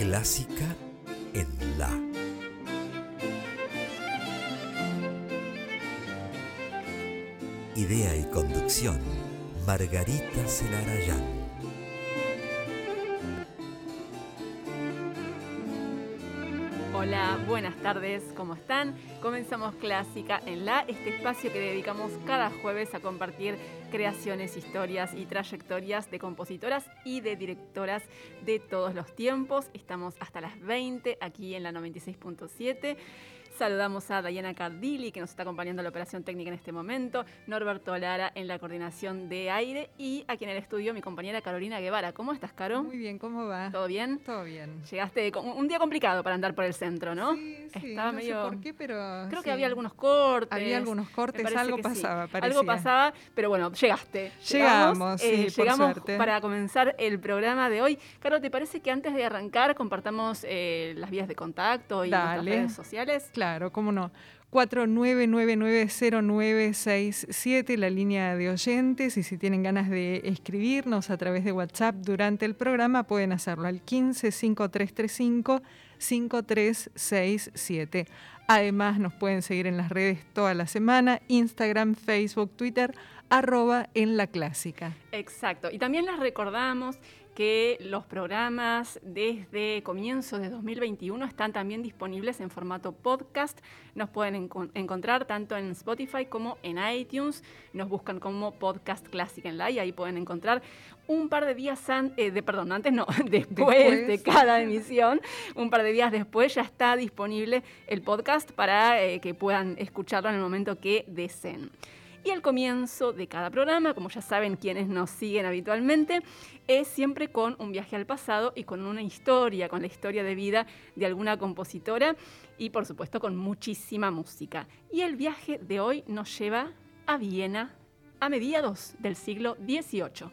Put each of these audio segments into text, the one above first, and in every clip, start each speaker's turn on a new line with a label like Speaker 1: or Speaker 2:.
Speaker 1: Clásica en La. Idea y conducción, Margarita Celarayán.
Speaker 2: Hola, buenas tardes, ¿cómo están? Comenzamos Clásica en La, este espacio que dedicamos cada jueves a compartir creaciones, historias y trayectorias de compositoras y de directoras de todos los tiempos. Estamos hasta las 20 aquí en la 96.7. Saludamos a Diana Cardilli, que nos está acompañando en la operación técnica en este momento, Norberto Lara en la coordinación de aire y aquí en el estudio mi compañera Carolina Guevara. ¿Cómo estás, Caro?
Speaker 3: Muy bien, ¿cómo va?
Speaker 2: ¿Todo bien?
Speaker 3: Todo bien.
Speaker 2: Llegaste con un día complicado para andar por el centro, ¿no?
Speaker 3: Sí, sí,
Speaker 2: Estaba
Speaker 3: no
Speaker 2: medio...
Speaker 3: sé por qué, pero...
Speaker 2: Creo
Speaker 3: sí.
Speaker 2: que había algunos cortes.
Speaker 3: Había algunos cortes, algo
Speaker 2: sí.
Speaker 3: pasaba, parecía.
Speaker 2: Algo pasaba, pero bueno, llegaste.
Speaker 3: Llegamos, sí,
Speaker 2: eh, llegamos
Speaker 3: suerte.
Speaker 2: para comenzar el programa de hoy. Caro, ¿te parece que antes de arrancar compartamos eh, las vías de contacto y nuestras
Speaker 3: Dale.
Speaker 2: redes sociales?
Speaker 3: Claro, cómo no. 49990967, la línea de oyentes, y si tienen ganas de escribirnos a través de WhatsApp durante el programa, pueden hacerlo al 155335 5367. Además, nos pueden seguir en las redes toda la semana, Instagram, Facebook, Twitter, arroba en la clásica.
Speaker 2: Exacto. Y también les recordamos que los programas desde comienzos de 2021 están también disponibles en formato podcast. Nos pueden enco- encontrar tanto en Spotify como en iTunes. Nos buscan como Podcast Clásica en la y ahí pueden encontrar un par de días antes, de, perdón, antes no, después,
Speaker 3: Después.
Speaker 2: de cada emisión, un par de días después ya está disponible el podcast para eh, que puedan escucharlo en el momento que deseen. Y al comienzo de cada programa, como ya saben quienes nos siguen habitualmente, es siempre con un viaje al pasado y con una historia, con la historia de vida de alguna compositora y por supuesto con muchísima música. Y el viaje de hoy nos lleva a Viena a mediados del siglo XVIII.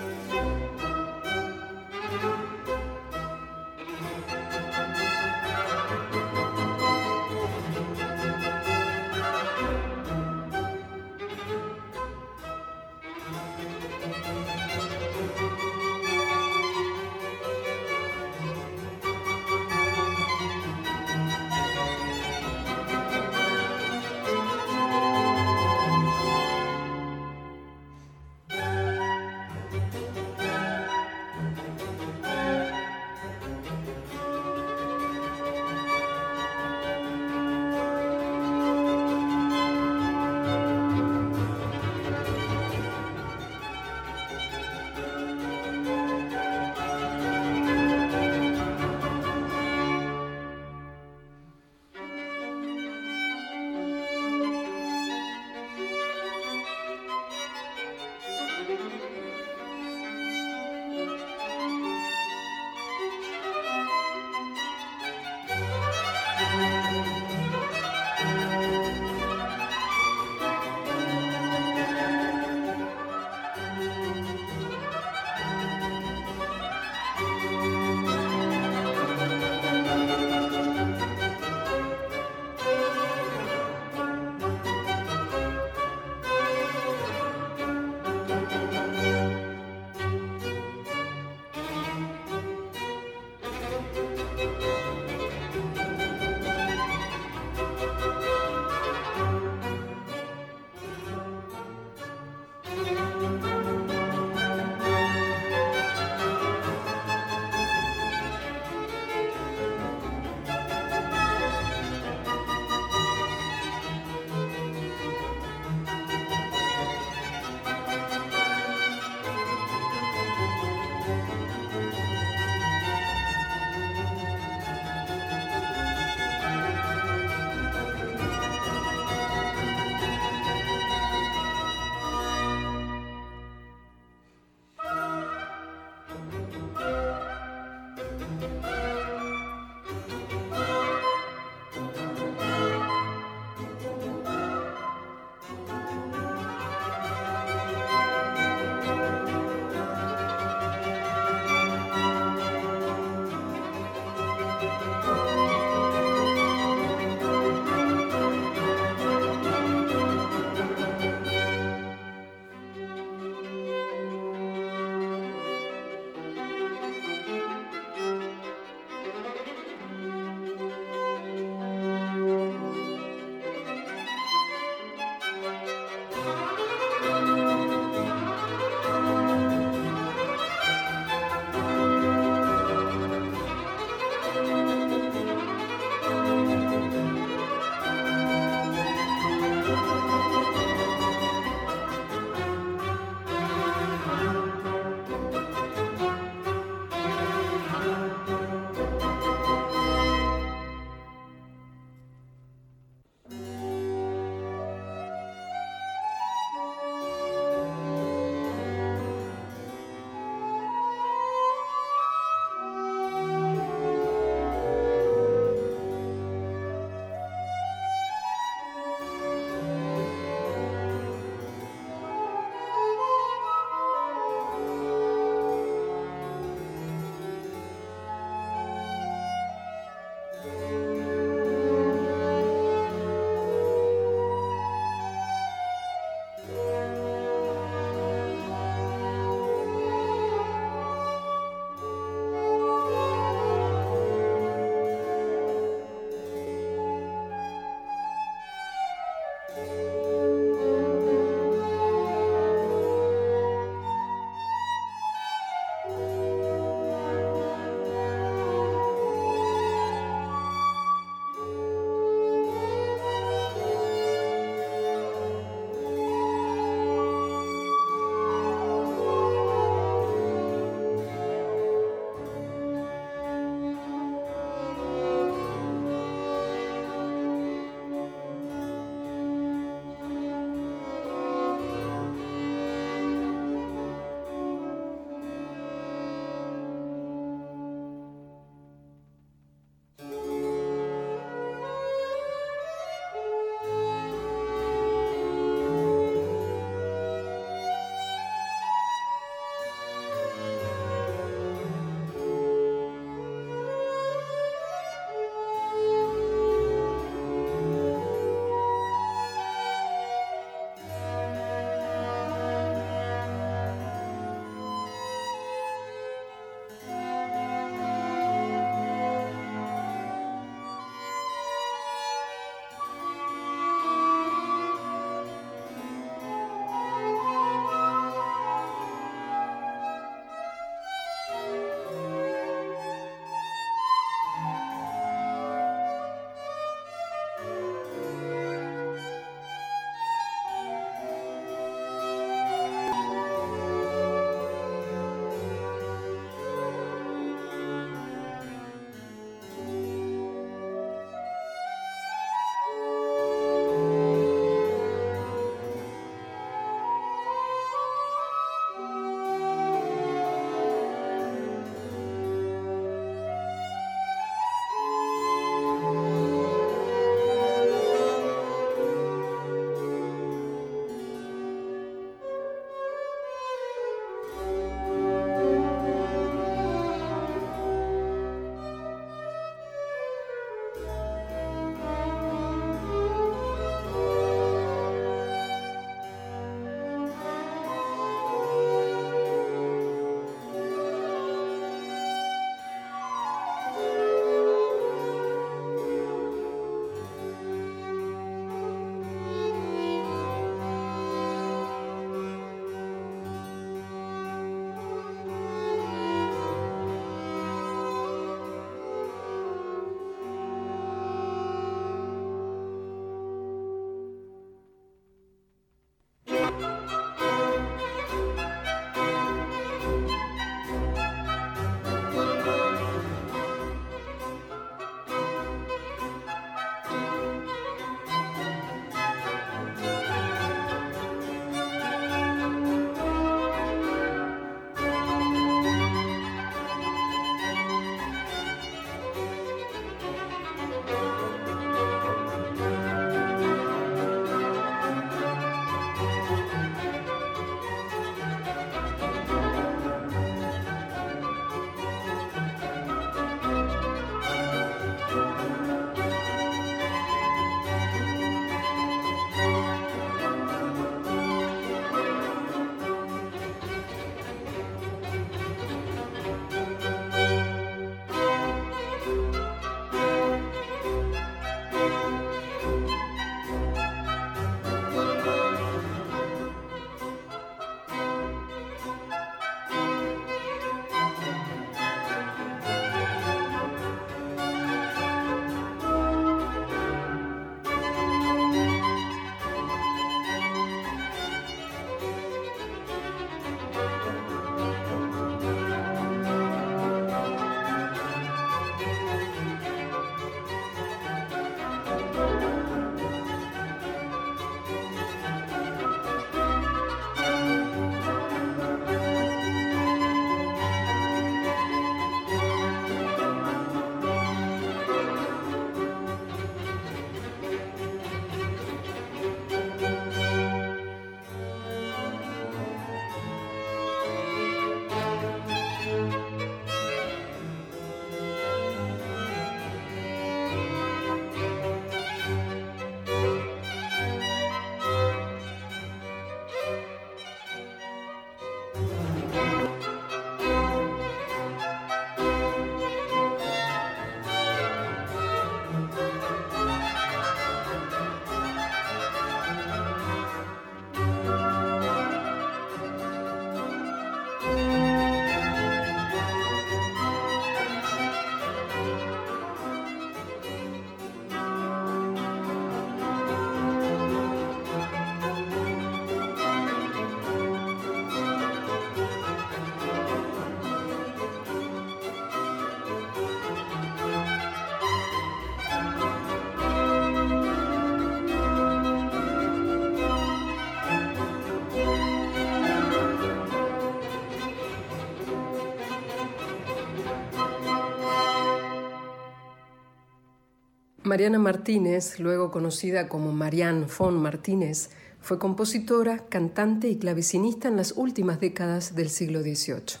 Speaker 4: Mariana Martínez, luego conocida como Marianne von Martínez, fue compositora, cantante y clavecinista en las últimas décadas del siglo XVIII.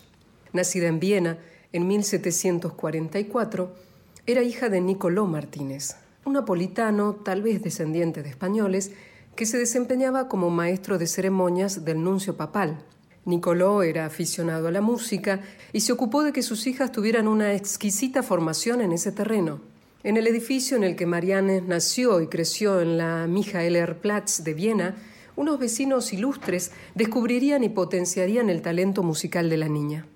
Speaker 4: Nacida en Viena en 1744, era hija de Nicolò Martínez, un napolitano, tal vez descendiente de españoles, que se desempeñaba como maestro de ceremonias del nuncio papal. Nicolò era aficionado a la música y se ocupó de que sus hijas tuvieran una exquisita formación en ese terreno. En el edificio en el que Marianne nació y creció en la Michaelerplatz de Viena, unos vecinos ilustres descubrirían y potenciarían el talento musical de la niña.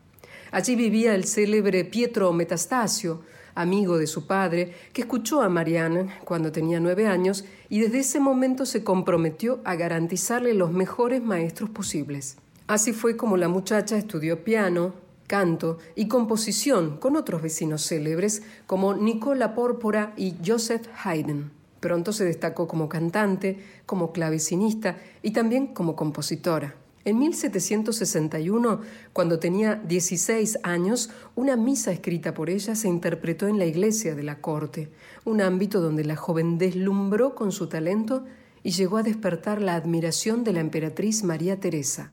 Speaker 4: Allí vivía el célebre Pietro Metastasio, amigo de su padre, que escuchó a Marianne cuando tenía nueve años y desde ese momento se comprometió a garantizarle los mejores maestros posibles. Así fue como la muchacha estudió piano, canto y composición con otros vecinos célebres como Nicola Pórpora y Joseph Haydn. Pronto se destacó como cantante, como clavecinista y también como compositora. En 1761, cuando tenía 16 años, una misa escrita por ella se interpretó en la iglesia de la corte, un ámbito donde la joven deslumbró con su talento y llegó a despertar la admiración de la emperatriz María Teresa.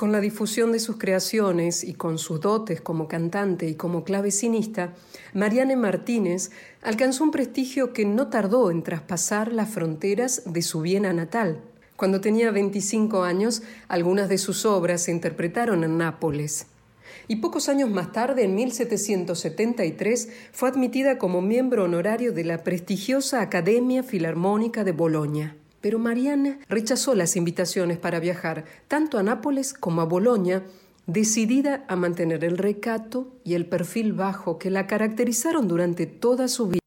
Speaker 4: Con la difusión de sus creaciones y con sus dotes como cantante y como clavecinista, Mariane Martínez alcanzó un prestigio que no tardó en traspasar las fronteras de su Viena natal. Cuando tenía 25 años, algunas de sus obras se interpretaron en Nápoles. Y pocos años más tarde, en 1773, fue admitida como miembro honorario de la prestigiosa Academia Filarmónica de Bolonia. Pero Marianne rechazó las invitaciones para viajar tanto a Nápoles como a Bolonia, decidida a mantener el recato y el perfil bajo que la caracterizaron durante toda su vida.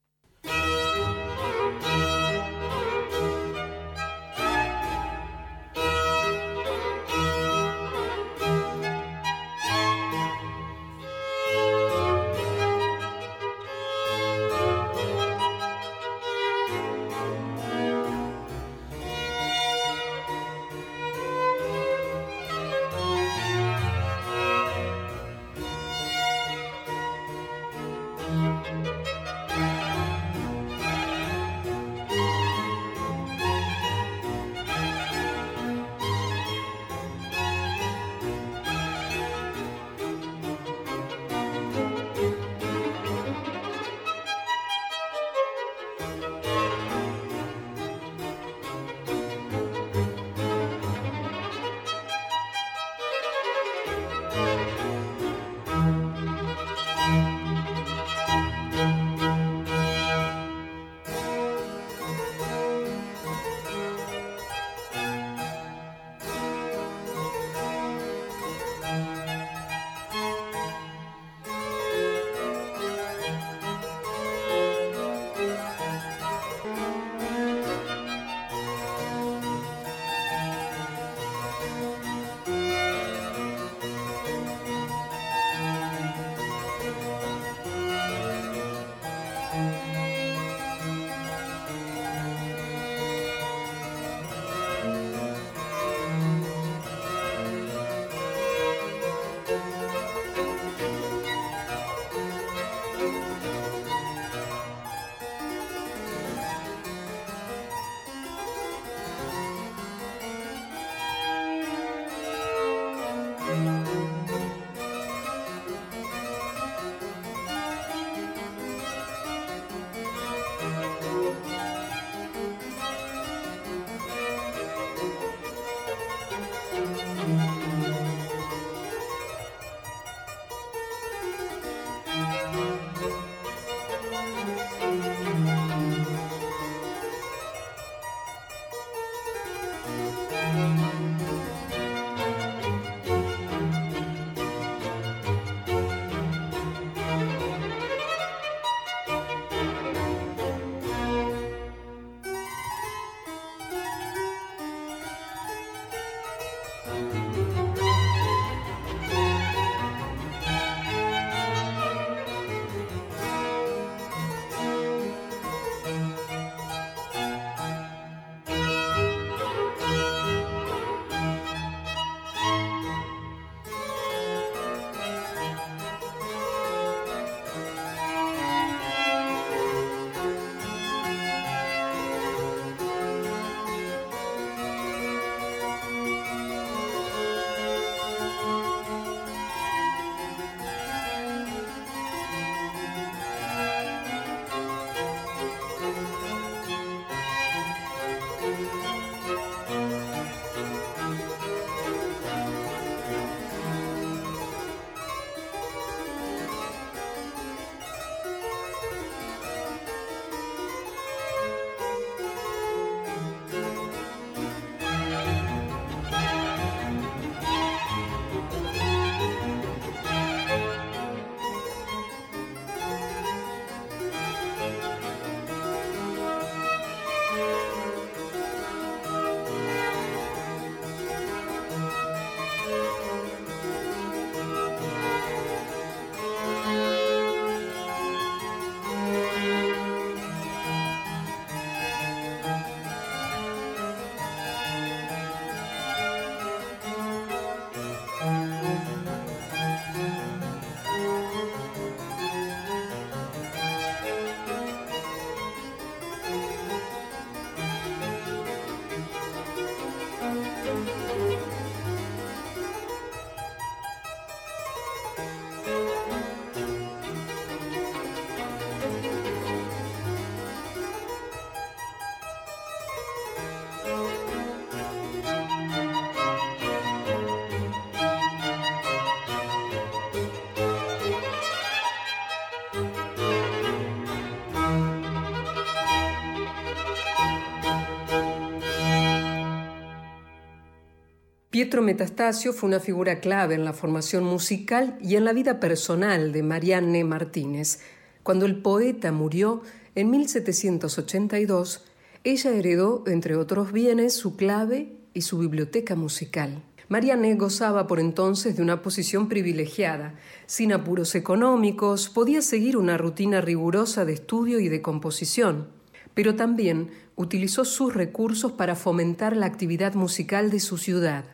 Speaker 4: Pietro Metastasio fue una figura clave en la formación musical y en la vida personal de Marianne Martínez. Cuando el poeta murió en 1782, ella heredó, entre otros bienes, su clave y su biblioteca musical. Marianne gozaba por entonces de una posición privilegiada. Sin apuros económicos, podía seguir una rutina rigurosa de estudio y de composición, pero también utilizó sus recursos para fomentar la actividad musical de su ciudad.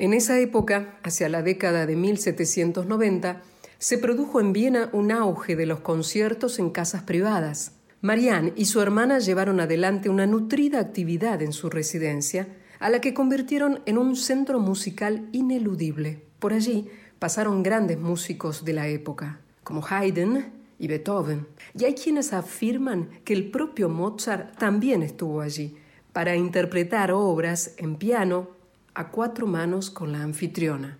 Speaker 4: En esa época, hacia la década de 1790, se produjo en Viena un auge de los conciertos en casas privadas. Marianne y su hermana llevaron adelante una nutrida actividad en su residencia, a la que convirtieron en un centro musical ineludible. Por allí pasaron grandes músicos de la época, como Haydn y Beethoven. Y hay quienes afirman que el propio Mozart también estuvo allí para interpretar obras en piano a cuatro manos con la anfitriona.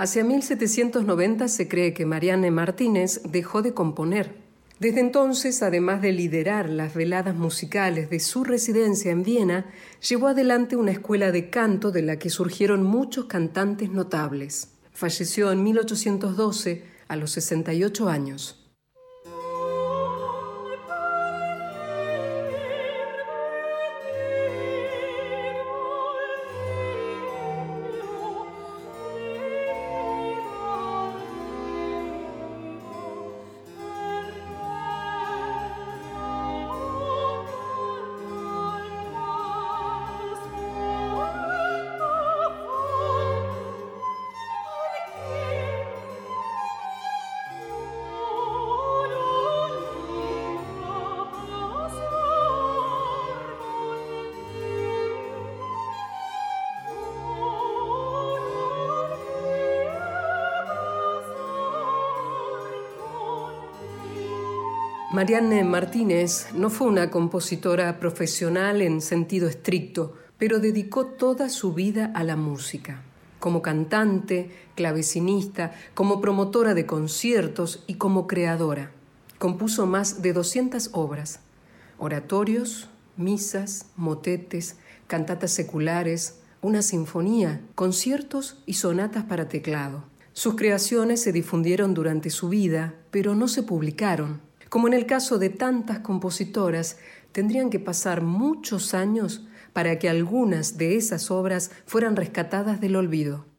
Speaker 4: Hacia 1790 se cree que Marianne Martínez dejó de componer. Desde entonces, además de liderar las veladas musicales de su residencia en Viena, llevó adelante una escuela de canto de la que surgieron muchos cantantes notables. Falleció en 1812 a los 68 años. Marianne Martínez no fue una compositora profesional en sentido estricto, pero dedicó toda su vida a la música. Como cantante, clavecinista, como promotora de conciertos y como creadora. Compuso más de 200 obras, oratorios, misas, motetes, cantatas seculares, una sinfonía, conciertos y sonatas para teclado. Sus creaciones se difundieron durante su vida, pero no se publicaron. Como en el caso de tantas compositoras, tendrían que pasar muchos años para que algunas de esas obras fueran rescatadas del olvido.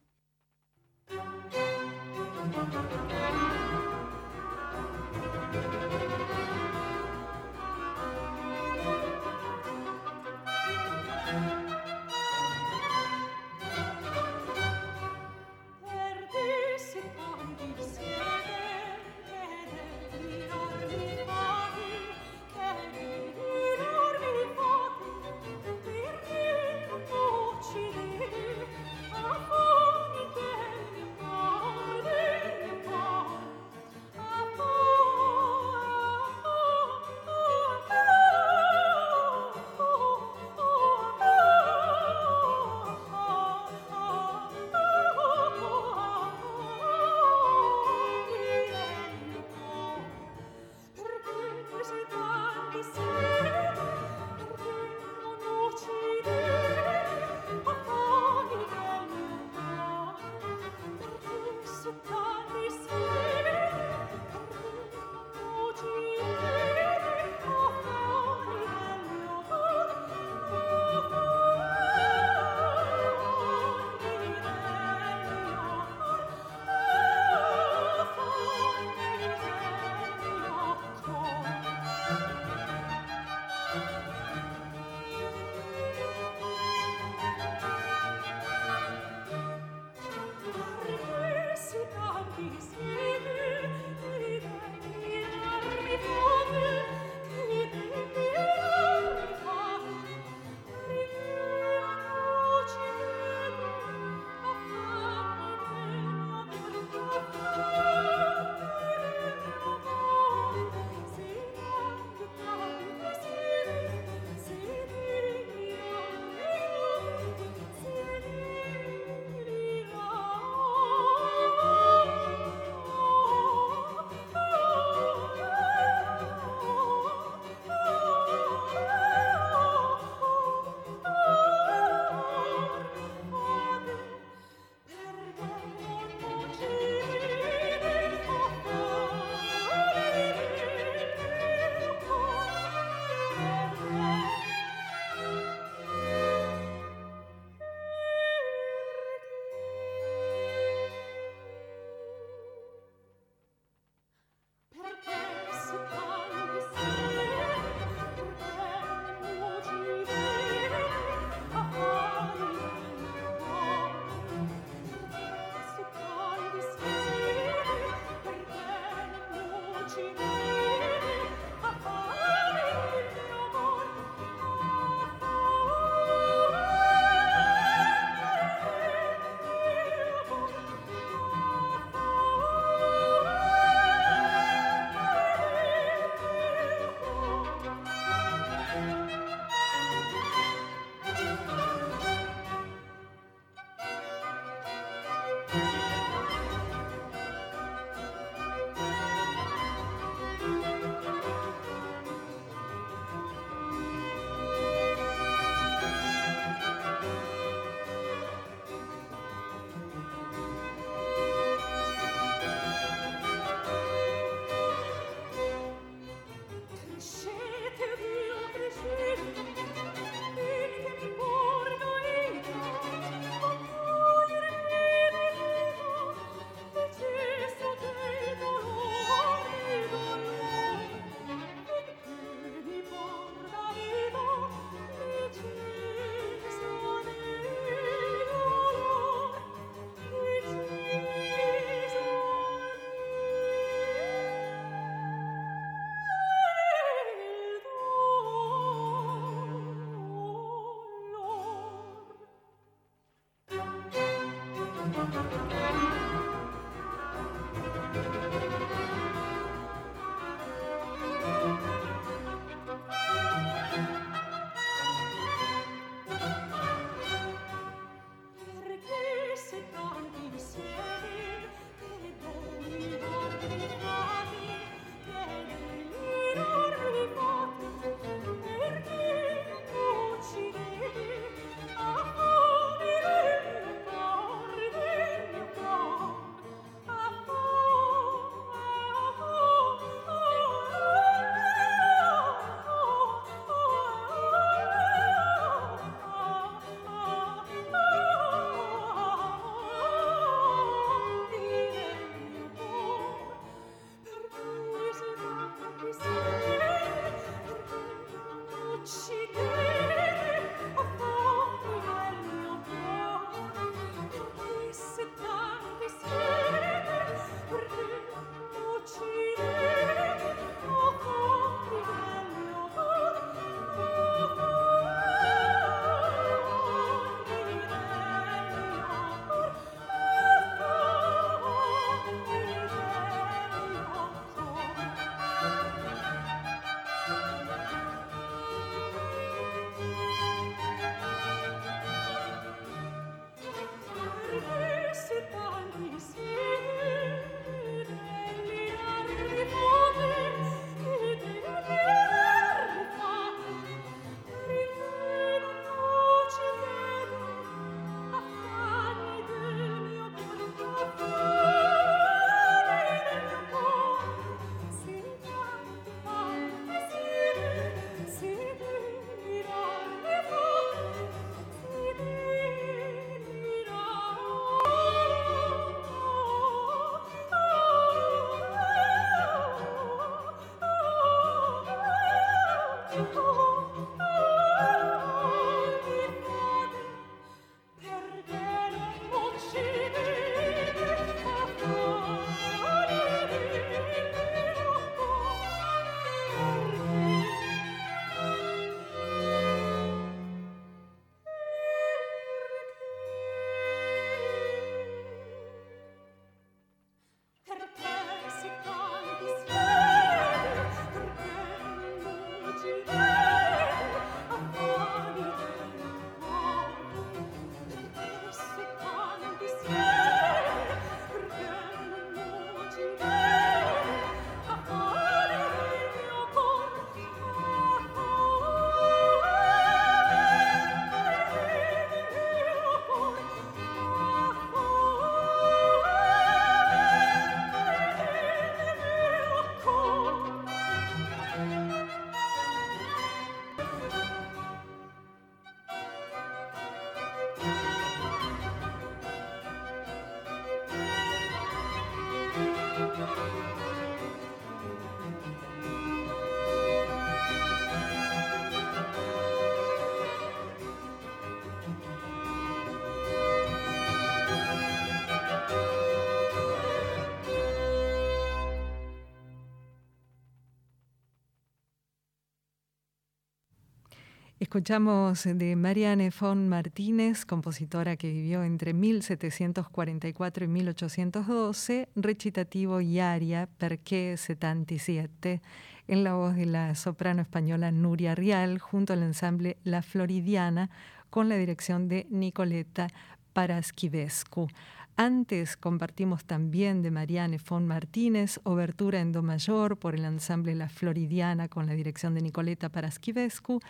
Speaker 3: Escuchamos de Marianne von Martínez, compositora que vivió entre 1744 y 1812, recitativo y aria Perché 77, en la voz de la soprano española Nuria Rial, junto al ensamble La Floridiana, con la dirección de Nicoleta Paraschivescu. Antes compartimos también de Marianne von Martínez, Obertura en Do mayor por el ensamble La Floridiana con la dirección de Nicoleta Paraschivescu.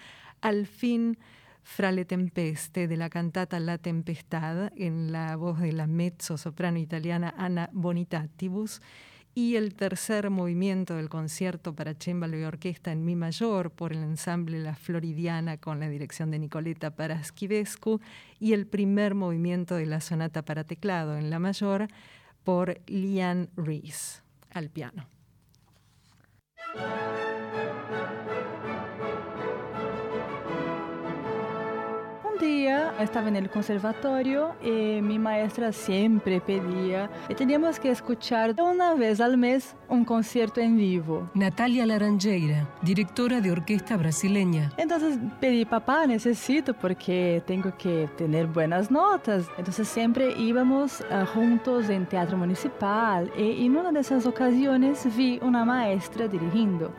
Speaker 3: Al fin, Frale Tempeste de la cantata La Tempestad en la voz de la mezzo soprano italiana Anna Bonitatibus y el tercer movimiento del concierto para cembalo y orquesta en mi mayor por el ensamble La Floridiana con la dirección de Nicoleta Paraschivescu y el primer movimiento de la sonata para teclado en la mayor por Lian Rees al piano.
Speaker 5: Bonte. Estaba en el conservatorio y mi maestra siempre pedía que teníamos que escuchar una vez al mes un concierto en vivo.
Speaker 4: Natalia Laranjeira, directora de orquesta brasileña.
Speaker 5: Entonces pedí, papá, necesito porque tengo que tener buenas notas. Entonces siempre íbamos uh, juntos en teatro municipal y en una de esas ocasiones vi una maestra dirigiendo,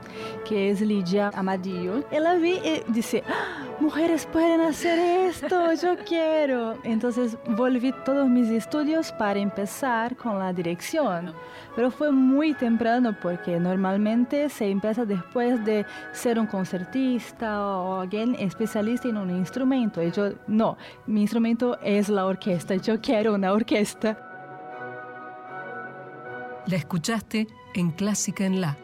Speaker 5: que es Lidia Amadillo. Y la vi y dice, ¡Ah, mujeres pueden hacer eso esto, yo quiero. Entonces volví todos mis estudios para empezar con la dirección. Pero fue muy temprano porque normalmente se empieza después de ser un concertista o alguien especialista en un instrumento. Y yo, no, mi instrumento es la orquesta, yo quiero una orquesta.
Speaker 4: La escuchaste en Clásica en La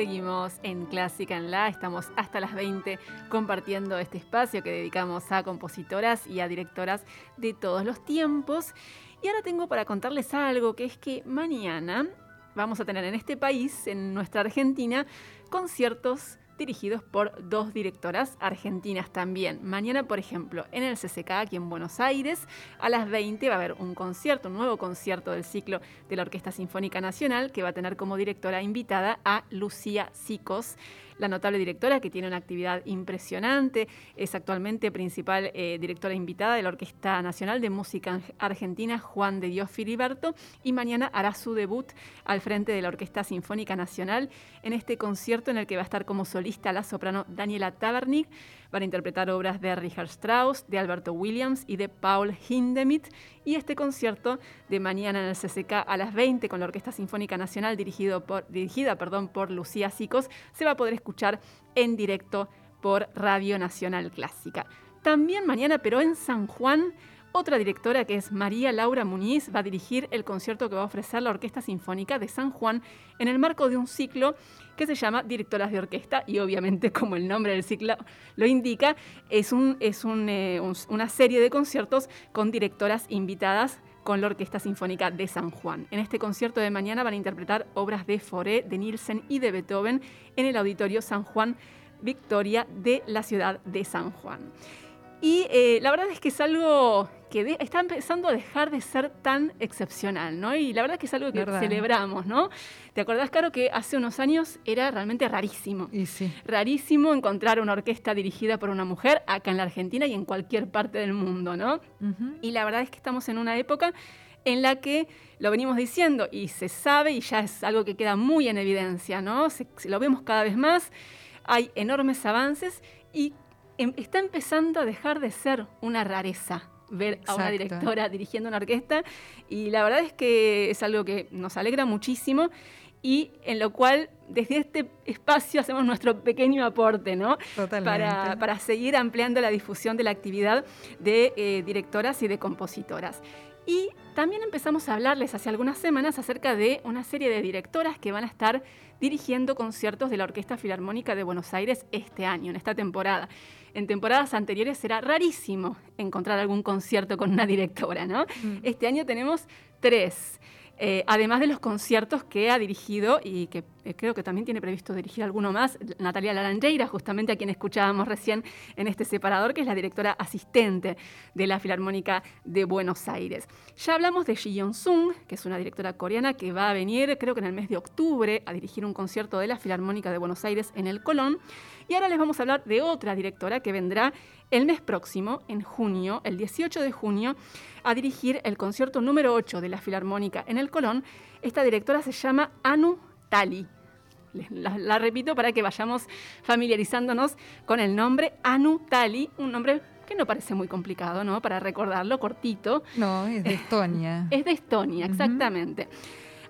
Speaker 2: Seguimos en Clásica en La, estamos hasta las 20 compartiendo este espacio que dedicamos a compositoras y a directoras de todos los tiempos. Y ahora tengo para contarles algo, que es que mañana vamos a tener en este país, en nuestra Argentina, conciertos dirigidos por dos directoras argentinas también. Mañana, por ejemplo, en el CCK aquí en Buenos Aires, a las 20 va a haber un concierto, un nuevo concierto del ciclo de la Orquesta Sinfónica Nacional que va a tener como directora invitada a Lucía Sicos la notable directora que tiene una actividad impresionante, es actualmente principal eh, directora invitada de la Orquesta Nacional de Música Argentina Juan de Dios Filiberto y mañana hará su debut al frente de la Orquesta Sinfónica Nacional en este concierto en el que va a estar como solista la soprano Daniela Tabernig. Van a interpretar obras de Richard Strauss, de Alberto Williams y de Paul Hindemith. Y este concierto de mañana en el CCK a las 20 con la Orquesta Sinfónica Nacional dirigido dirigida perdón, por Lucía Sicos se va a poder escuchar en directo por Radio Nacional Clásica. También mañana, pero en San Juan, otra directora que es María Laura Muñiz va a dirigir el concierto que va a ofrecer la Orquesta Sinfónica de San Juan en el marco de un ciclo que se llama Directoras de Orquesta y obviamente como el nombre del ciclo lo indica, es, eh, una serie de conciertos con directoras invitadas con la Orquesta Sinfónica de San Juan. En este concierto de mañana van a interpretar obras de Foré, de Nielsen y de Beethoven en el Auditorio San Juan Victoria de la ciudad de San Juan. Y eh, la verdad es que es algo que está empezando a dejar de ser tan excepcional, ¿no? Y la verdad es que es algo que celebramos, ¿no? ¿Te acordás, Caro, que hace unos años era realmente rarísimo?
Speaker 3: Y sí.
Speaker 2: Rarísimo encontrar una orquesta dirigida por una mujer acá en la Argentina y en cualquier parte del mundo, ¿no? Y la verdad es que estamos en una época en la que lo venimos diciendo y se sabe y ya es algo que queda muy en evidencia, ¿no? lo vemos cada vez más, hay enormes avances y Em, está empezando a dejar de ser una rareza ver a una directora dirigiendo una orquesta y la verdad es que es algo que nos alegra muchísimo y en lo cual desde este espacio hacemos nuestro pequeño aporte, ¿no? Para, para, seguir ampliando la difusión de la actividad de eh, directoras y de compositoras. Y también empezamos a hablarles hace algunas semanas acerca de una serie de directoras que van a estar dirigiendo conciertos de la Orquesta Filarmónica de Buenos Aires este año, en esta temporada. En temporadas anteriores era rarísimo encontrar algún concierto con una directora, ¿no? Mm. Este año tenemos tres. Eh, además de los conciertos que ha dirigido y que eh, creo que también tiene previsto dirigir alguno más, Natalia Laranjeira, justamente a quien escuchábamos recién en este separador, que es la directora asistente de la Filarmónica de Buenos Aires. Ya hablamos de Ji Yeon-sung, que es una directora coreana que va a venir, creo que en el mes de octubre, a dirigir un concierto de la Filarmónica de Buenos Aires en el Colón. Y ahora les vamos a hablar de otra directora que vendrá el mes próximo, en junio, el 18 de junio, a dirigir el concierto número 8 de la Filarmónica en el Colón. Esta directora se llama Anu Tali. La, repito para que vayamos familiarizándonos con el nombre Anu Tali, un nombre que no parece muy complicado, ¿no? Para recordarlo, cortito.
Speaker 3: No, es de Estonia.
Speaker 2: es de Estonia, exactamente.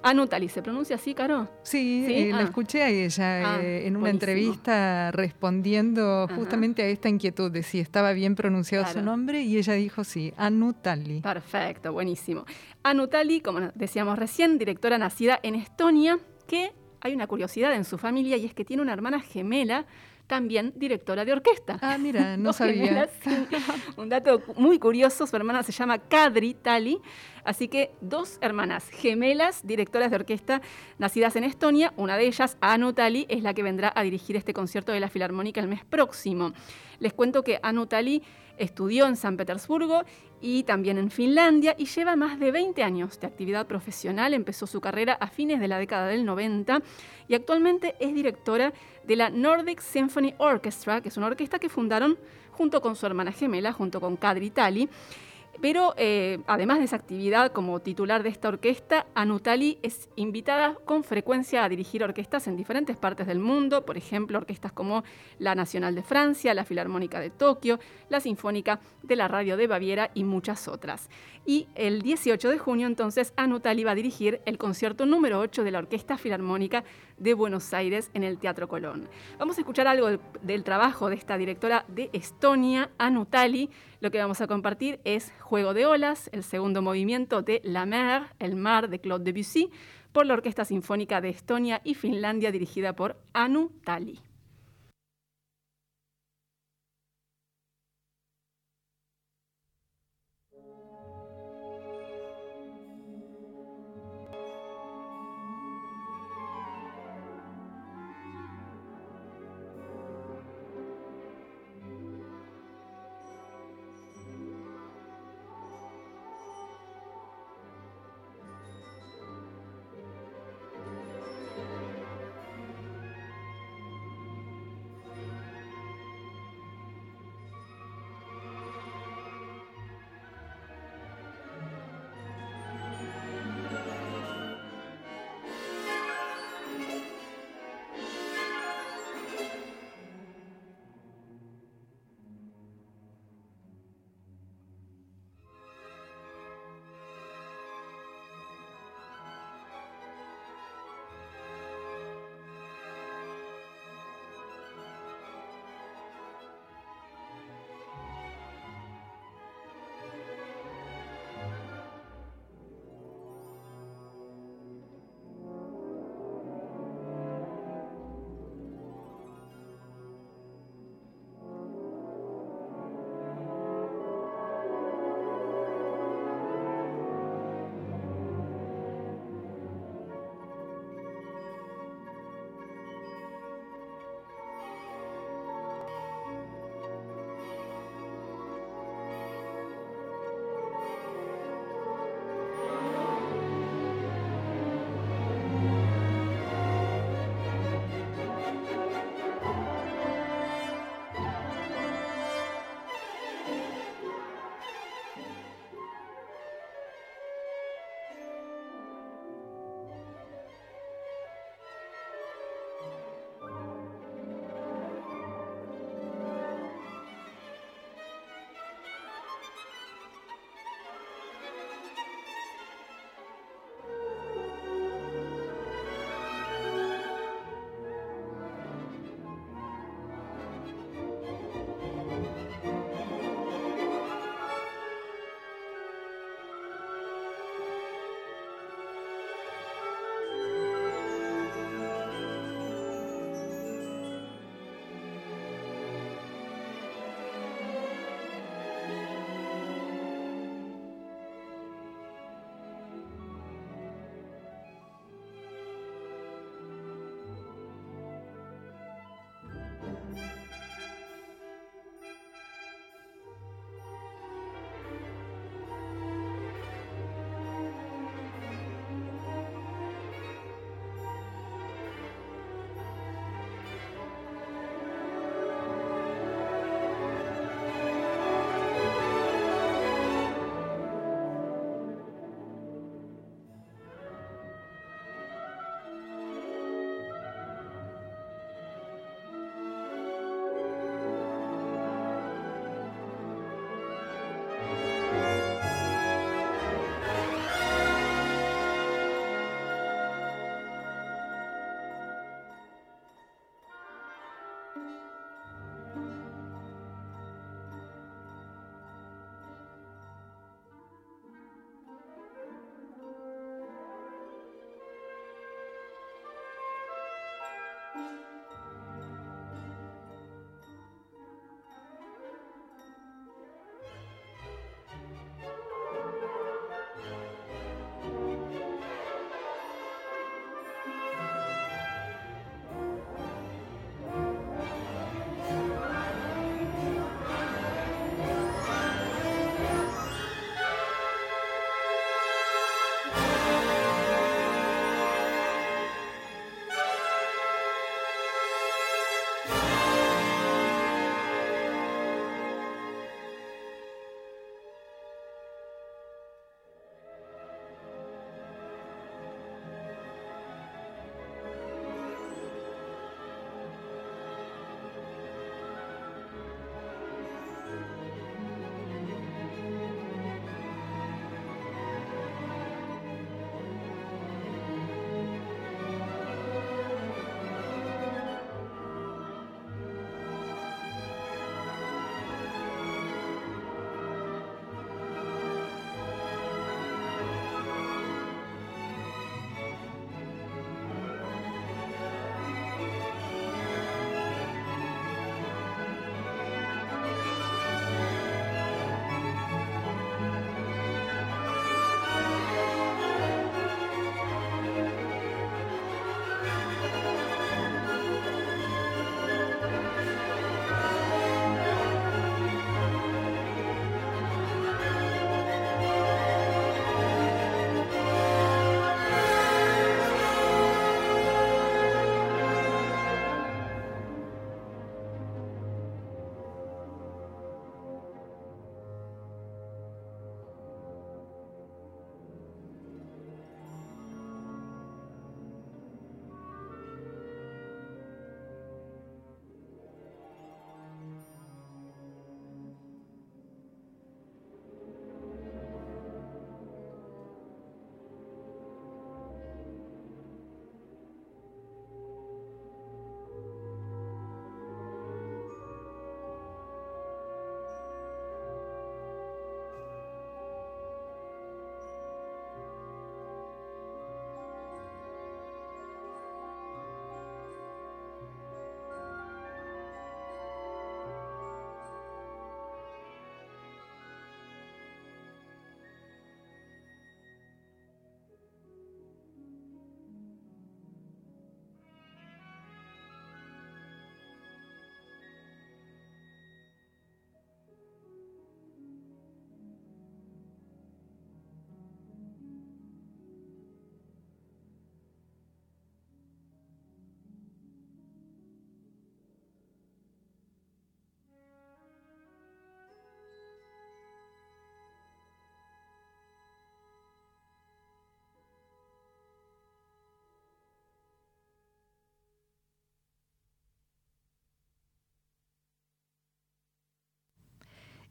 Speaker 2: Anutali, ¿se pronuncia así, Caro?
Speaker 3: Sí, eh, la ah. escuché a ella ah, eh, en una entrevista respondiendo justamente a esta inquietud de si estaba bien pronunciado su nombre y ella dijo sí, Anutali.
Speaker 2: Perfecto, buenísimo. Anutali, como decíamos recién, directora nacida en Estonia, que hay una curiosidad en su familia y es que tiene una hermana gemela también directora de orquesta.
Speaker 3: Ah, mira, no sabía.
Speaker 2: un dato muy curioso, su hermana se llama Kadri Tali, así que dos hermanas gemelas, directoras de orquesta, nacidas en Estonia, una de ellas, Anu Tali, es la que vendrá a dirigir este concierto de la Filarmónica el mes próximo. Les cuento que Anu Tali estudió en San Petersburgo y también en Finlandia y lleva más de 20 años de actividad profesional. Empezó su carrera a fines de la década del 90 y actualmente es directora de la Nordic Symphony Orchestra, que es una orquesta que fundaron junto con su hermana gemela, junto con Kadri Tali. Pero eh, además de esa actividad como titular de esta orquesta, Anutali es invitada con frecuencia a dirigir orquestas en diferentes partes del mundo, por ejemplo, orquestas como la Nacional de Francia, la Filarmónica de Tokio, la Sinfónica de la Radio de Baviera y muchas otras. Y el 18 de junio entonces Anutali va a dirigir el concierto número 8 de la Orquesta Filarmónica de Buenos Aires en el Teatro Colón. Vamos a escuchar algo del, trabajo de esta directora de Estonia, Anutali. Lo que vamos a compartir es Juego de Olas, el segundo movimiento de La Mer, El Mar de Claude Debussy, por la Orquesta Sinfónica de Estonia y Finlandia dirigida por Anu Tali.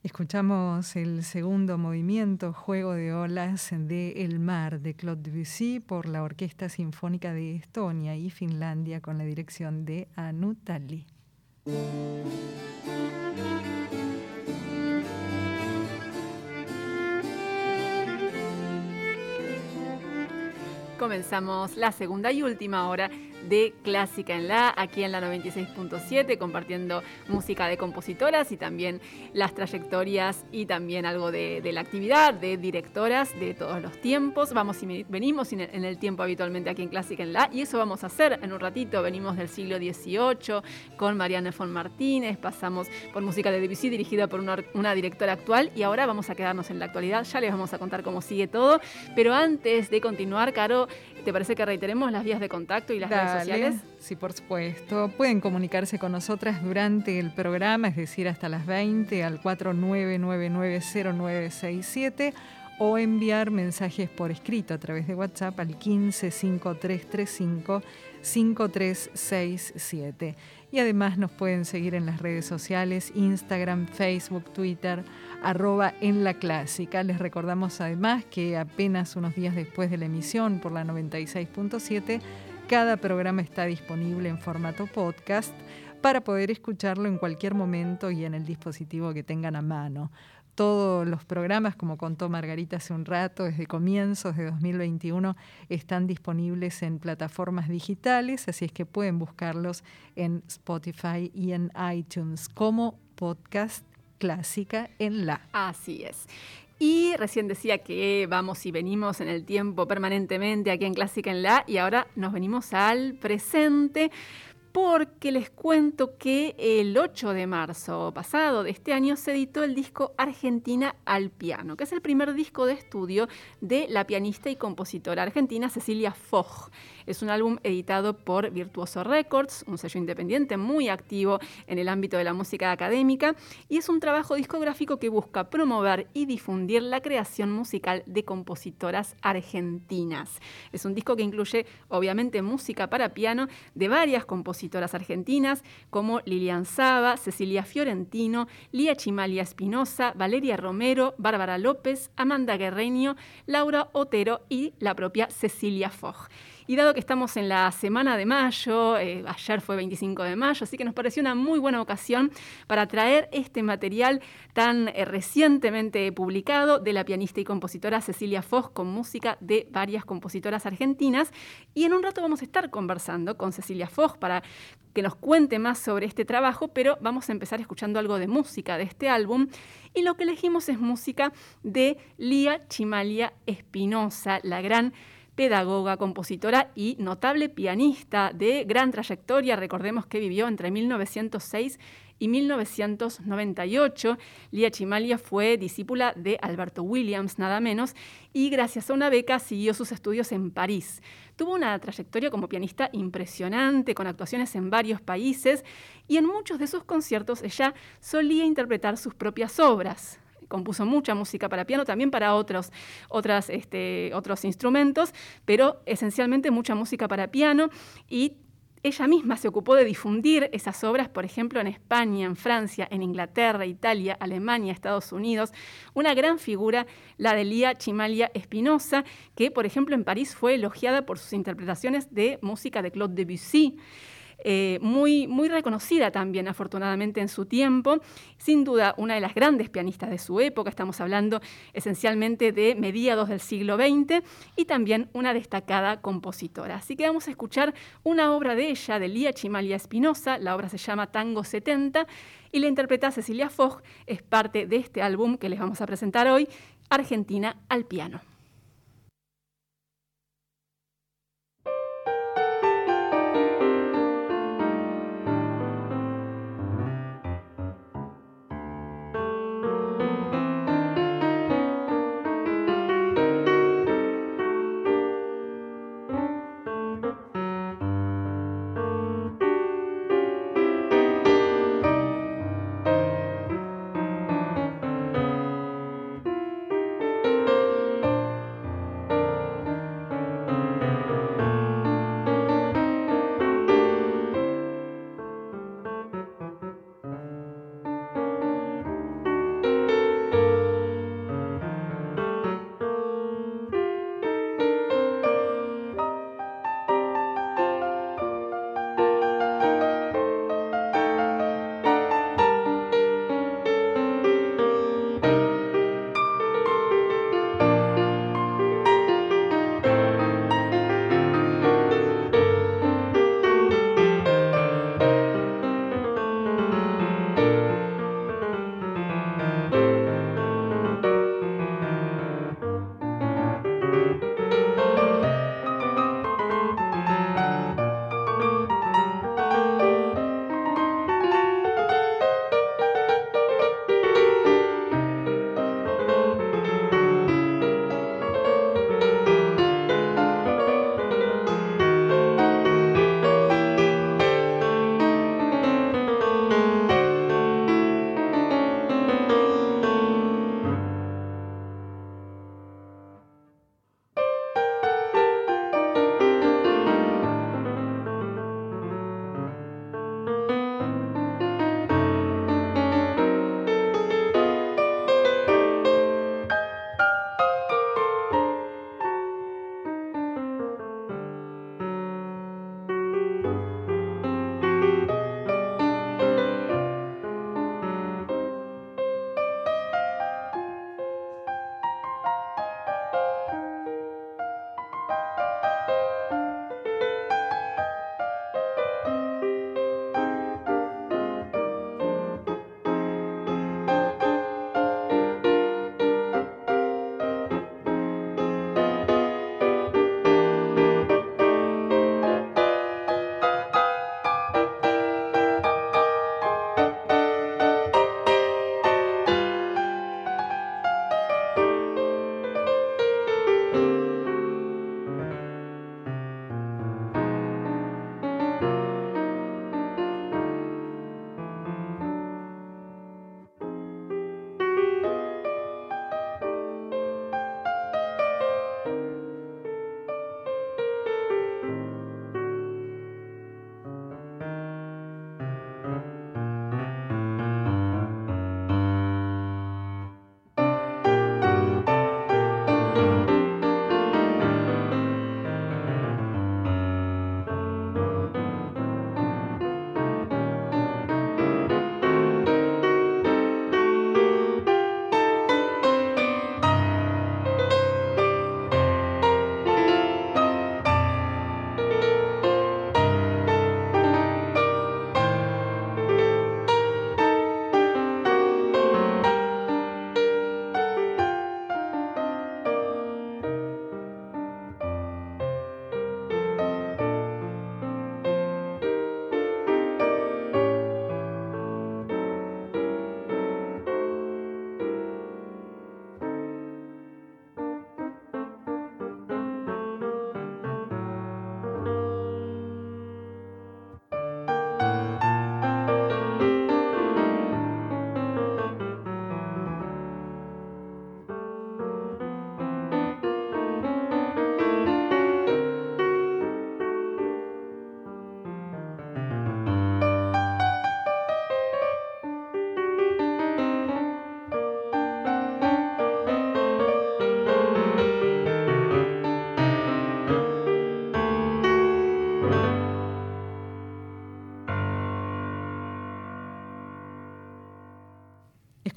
Speaker 3: Escuchamos el segundo movimiento, Juego de Olas de El Mar, de Claude Debussy, por la Orquesta Sinfónica de Estonia y Finlandia, con la dirección de Anu Tali.
Speaker 2: Comenzamos la segunda y última hora de Clásica en la, aquí en la 96.7, compartiendo música de compositoras y también las trayectorias y también algo de, la actividad de directoras de todos los tiempos. Vamos y venimos en el tiempo habitualmente aquí en Clásica en la y eso vamos a hacer en un ratito. Venimos del siglo XVIII con Mariana von Martínez, pasamos por música de Debussy dirigida por una, una directora actual y ahora vamos a quedarnos en la actualidad. Ya les vamos a contar cómo sigue todo, pero antes de continuar, Caro, ¿Te parece que reiteremos las vías de contacto y las redes sociales?
Speaker 3: Sí, por supuesto. Pueden comunicarse con nosotras durante el programa, es decir, hasta las 20 al 49990967 o enviar mensajes por escrito a través de WhatsApp al 155335 5367. Y además nos pueden seguir en las redes sociales, Instagram, Facebook, Twitter, arroba en la clásica. Les recordamos además que apenas unos días después de la emisión por la 96.7, cada programa está disponible en formato podcast para poder escucharlo en cualquier momento y en el dispositivo que tengan a mano. Todos los programas, como contó Margarita hace un rato, desde comienzos de 2021, están disponibles en plataformas digitales, así es que pueden buscarlos en Spotify y en iTunes como podcast clásica en la.
Speaker 2: Así es. Y recién decía que vamos y venimos en el tiempo permanentemente aquí en Clásica en la y ahora nos venimos al presente porque les cuento que el 8 de marzo pasado de este año se editó el disco Argentina al piano, que es el primer disco de estudio de la pianista y compositora argentina Cecilia Fogg. Es un álbum editado por Virtuoso Records, un sello independiente muy activo en el ámbito de la música académica, y es un trabajo discográfico que busca promover y difundir la creación musical de compositoras argentinas. Es un disco que incluye, obviamente, música para piano de varias compositoras argentinas como Lilian Saba, Cecilia Fiorentino, Lía Chimalia Espinosa, Valeria Romero, Bárbara López, Amanda Guerreño, Laura Otero y la propia Cecilia Fogg. Y dado que estamos en la semana de mayo, eh, ayer fue 25 de mayo, así que nos pareció una muy buena ocasión para traer este material tan eh, recientemente publicado de la pianista y compositora Cecilia Foz con música de varias compositoras argentinas. Y en un rato vamos a estar conversando con Cecilia Foz para que nos cuente más sobre este trabajo, pero vamos a empezar escuchando algo de música de este álbum. Y lo que elegimos es música de Lía Chimalia Espinosa, la gran pedagoga, compositora y notable pianista de gran trayectoria. Recordemos que vivió entre 1906 y 1998. Lía Chimalia fue discípula de Alberto Williams, nada menos, y gracias a una beca siguió sus estudios en París. Tuvo una trayectoria como pianista impresionante, con actuaciones en varios países, y en muchos de sus conciertos ella solía interpretar sus propias obras compuso mucha música para piano, también para otros, este, otros instrumentos, pero esencialmente mucha música para piano y ella misma se ocupó de difundir esas obras, por ejemplo, en España, en Francia, en Inglaterra, Italia, Alemania, Estados Unidos. Una gran figura, la de Lía Chimalia Espinosa, que, por ejemplo, en París fue elogiada por sus interpretaciones de música de Claude Debussy. Eh, muy, muy reconocida también afortunadamente en su tiempo, sin duda una de las grandes pianistas de su época, estamos hablando esencialmente de mediados del siglo XX, y también una destacada compositora. Así que vamos a escuchar una obra de ella, de Lía Chimalia Espinosa, la obra se llama Tango 70, y la interpreta Cecilia Fogg, es parte de este álbum que les vamos a presentar hoy, Argentina al piano.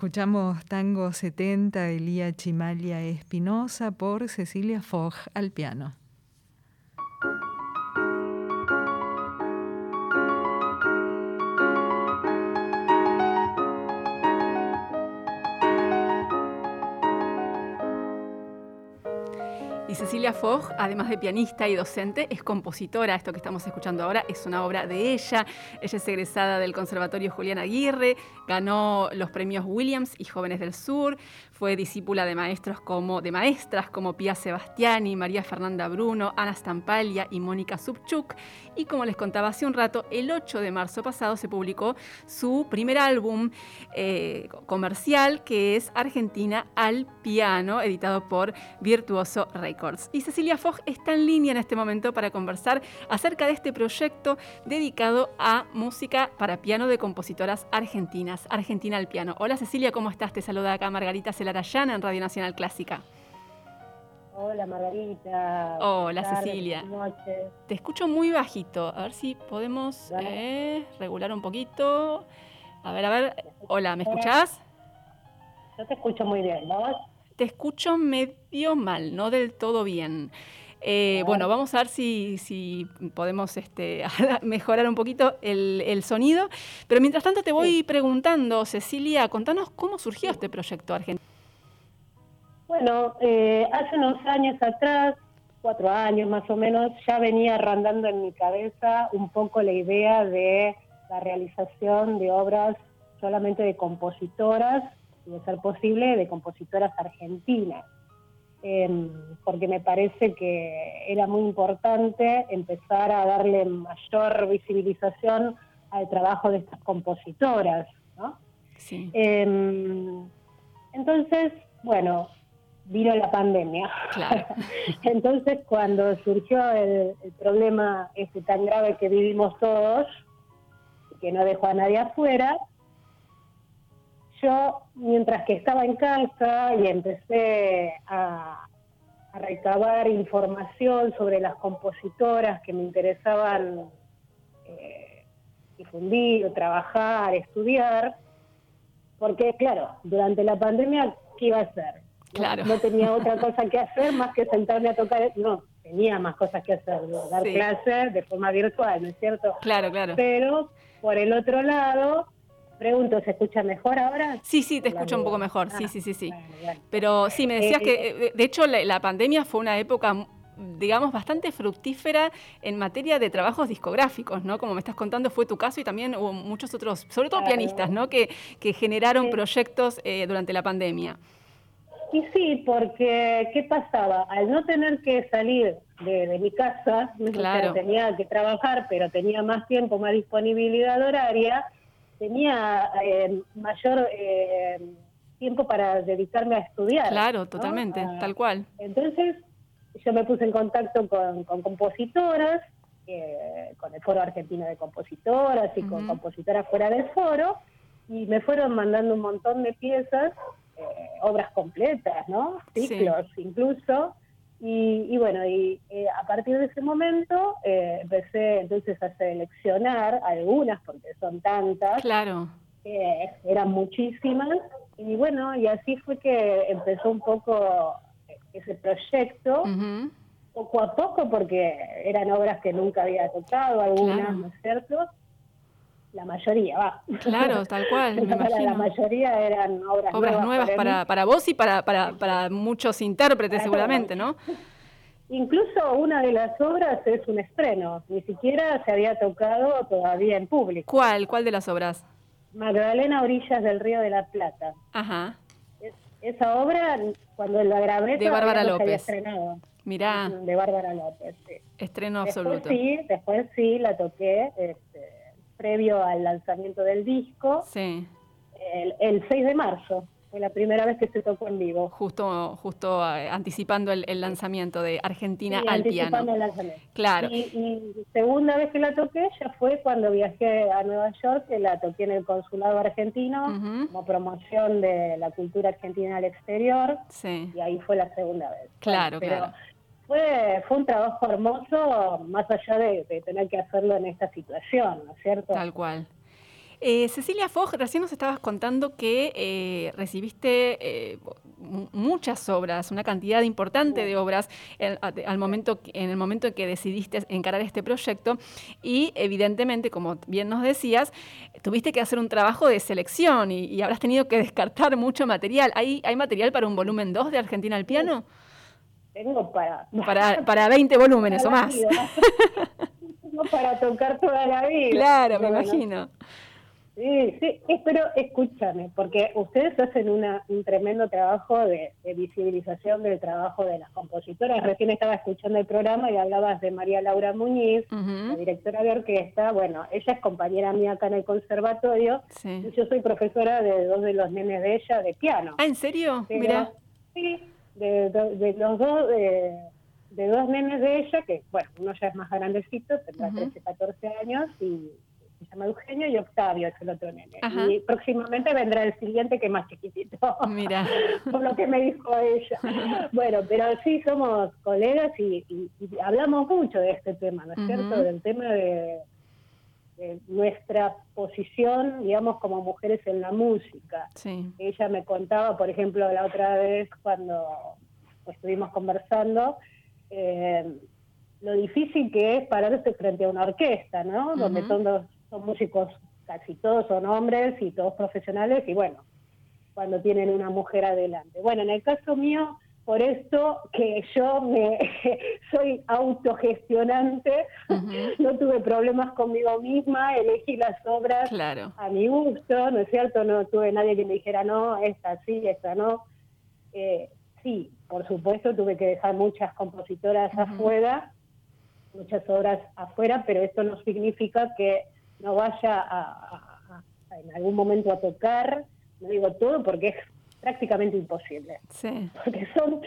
Speaker 3: Escuchamos Tango 70, Elía Chimalia Espinosa por Cecilia Fogg al piano.
Speaker 2: Cecilia Fogg, además de pianista y docente, es compositora. Esto que estamos escuchando ahora es una obra de ella. Ella es egresada del Conservatorio Julián Aguirre, ganó los premios Williams y Jóvenes del Sur, fue discípula de maestros como de maestras como Pia Sebastiani, María Fernanda Bruno, Ana Stampalia y Mónica Subchuk. Y como les contaba hace un rato, el 8 de marzo pasado se publicó su primer álbum eh, comercial que es Argentina al piano, editado por Virtuoso Records. Y Cecilia Fogg está en línea en este momento para conversar acerca de este proyecto dedicado a música para piano de compositoras argentinas, Argentina al piano. Hola Cecilia, ¿cómo estás? Te saluda acá Margarita Celar en Radio Nacional Clásica.
Speaker 6: Hola Margarita.
Speaker 2: Hola Cecilia. Te escucho muy bajito. A ver si podemos eh, regular un poquito. A ver, a ver. Hola, ¿me escuchás?
Speaker 6: Yo te escucho muy bien, ¿no?
Speaker 2: Te escucho medio mal, no del todo bien. Eh, bueno, vamos a ver si, si podemos este, mejorar un poquito el, sonido. Pero mientras tanto te voy preguntando, Cecilia, contanos cómo surgió este proyecto argentino.
Speaker 6: Bueno, eh, hace unos años atrás, cuatro años más o menos, ya venía rondando en mi cabeza un poco la idea de la realización de obras solamente de compositoras, de ser posible, de compositoras argentinas. Em, porque me parece que era muy importante empezar a darle mayor visibilización al trabajo de estas compositoras, ¿no?
Speaker 2: Sí.
Speaker 6: Em, entonces, bueno, vino la pandemia.
Speaker 2: Claro.
Speaker 6: Entonces, cuando surgió el, problema este tan grave que vivimos todos, que no dejó a nadie afuera, yo, mientras que estaba en casa y empecé a, recabar información sobre las compositoras que me interesaban eh, difundir, trabajar, estudiar, porque claro, durante la pandemia, ¿qué iba a hacer? No, tenía otra cosa que hacer más que sentarme a tocar. No, tenía más cosas que hacer, dar clases de forma virtual, ¿no es cierto?
Speaker 2: Claro, claro.
Speaker 6: Pero por el otro lado, pregunto, ¿se escucha mejor ahora?
Speaker 2: Sí, sí, te escucho un poco mejor, sí, ah, sí, sí, sí. Pero sí, me decías eh, que, eh, de hecho, la, pandemia fue una época digamos, bastante fructífera en materia de trabajos discográficos, ¿no? Como me estás contando, fue tu caso y también hubo muchos otros, sobre todo pianistas, ¿no? Que, que generaron proyectos eh, durante la pandemia.
Speaker 6: Y sí, porque ¿qué pasaba? Al no tener que salir de, mi casa, tenía que trabajar, pero tenía más tiempo, más disponibilidad horaria, tenía eh, mayor eh, tiempo para dedicarme a estudiar.
Speaker 2: Claro, totalmente, tal cual.
Speaker 6: Entonces yo me puse en contacto con, compositoras, eh, con el Foro Argentino de Compositoras y con compositoras fuera del foro, y me fueron mandando un montón de piezas eh, obras completas, ¿no? Ciclos incluso. Y, bueno, y eh, a partir de ese momento eh, empecé entonces a seleccionar algunas, porque son tantas.
Speaker 2: Claro.
Speaker 6: eran muchísimas. Y bueno, y así fue que empezó un poco ese proyecto. Poco a poco, porque eran obras que nunca había tocado, algunas, ¿no es cierto? La mayoría, va.
Speaker 2: Claro, tal cual, me imagino.
Speaker 6: La mayoría eran obras,
Speaker 2: nuevas, para, para, vos y para, para, para muchos intérpretes seguramente, ¿no?
Speaker 6: Incluso una de las obras es un estreno, ni siquiera se había tocado todavía en público.
Speaker 2: ¿Cuál? ¿Cuál de las obras?
Speaker 6: Magdalena Orillas del Río de la Plata.
Speaker 2: Ajá.
Speaker 6: esa obra, cuando la grabé,
Speaker 2: de Bárbara López.
Speaker 6: había estrenado.
Speaker 2: Mirá.
Speaker 6: De Bárbara López, sí.
Speaker 2: Estreno
Speaker 6: después
Speaker 2: absoluto.
Speaker 6: Sí, después sí, la toqué. Este, previo al lanzamiento del disco.
Speaker 2: Sí.
Speaker 6: El, 6 de marzo. Fue la primera vez que se tocó en vivo.
Speaker 2: Justo, justo eh, anticipando el, lanzamiento de Argentina al piano.
Speaker 6: El lanzamiento.
Speaker 2: Claro.
Speaker 6: Y, y, segunda vez que la toqué ya fue cuando viajé a Nueva York, que la toqué en el consulado argentino como promoción de la cultura argentina al exterior.
Speaker 2: Sí.
Speaker 6: Y ahí fue la segunda vez.
Speaker 2: Claro, claro
Speaker 6: fue, fue un trabajo hermoso, más allá de, tener que hacerlo en esta situación, ¿no es cierto?
Speaker 2: Tal cual. Eh, Cecilia Fogg, recién nos estabas contando que eh, recibiste eh, muchas obras, una cantidad importante de obras al momento, en el momento en que decidiste encarar este proyecto y evidentemente, como bien nos decías, tuviste que hacer un trabajo de selección y, habrás tenido que descartar mucho material. ¿Hay, ¿Hay material para un volumen 2 de Argentina al piano?
Speaker 6: Tengo para...
Speaker 2: Para, para 20 volúmenes o más.
Speaker 6: Tengo para tocar toda la vida.
Speaker 2: Claro, me imagino.
Speaker 6: Sí, sí, pero escúchame, porque ustedes hacen una, un tremendo trabajo de, visibilización del trabajo de las compositoras. Recién estaba escuchando el programa y hablabas de María Laura Muñiz, la directora de orquesta. Bueno, ella es compañera mía acá en el conservatorio. Y yo soy profesora de dos de los nenes de ella de piano.
Speaker 2: Ah, ¿en serio? Mira.
Speaker 6: Sí, de, los dos, de, dos nenes de ella, que bueno, uno ya es más grandecito, tendrá 13, 14 años y se llama Eugenio y Octavio es el otro nene. Y próximamente vendrá el siguiente que es más chiquitito.
Speaker 2: Mira.
Speaker 6: Por lo que me dijo ella. bueno, pero sí somos colegas y, hablamos mucho de este tema, ¿no es cierto? Del tema de, nuestra posición, digamos, como mujeres en la música.
Speaker 2: Sí.
Speaker 6: Ella me contaba, por ejemplo, la otra vez cuando estuvimos conversando, eh, lo difícil que es pararse frente a una orquesta, ¿no? Donde son son músicos, casi todos son hombres y todos profesionales, y bueno, cuando tienen una mujer adelante. Bueno, en el caso mío, por esto que yo me soy autogestionante, no tuve problemas conmigo misma, elegí las obras a mi gusto, ¿no es cierto? No tuve nadie que me dijera, no, esta sí, esta no. Eh, sí, por supuesto, tuve que dejar muchas compositoras afuera, muchas obras afuera, pero esto no significa que no vaya a, en algún momento a tocar, no digo todo porque es prácticamente imposible.
Speaker 2: Sí.
Speaker 6: Porque son,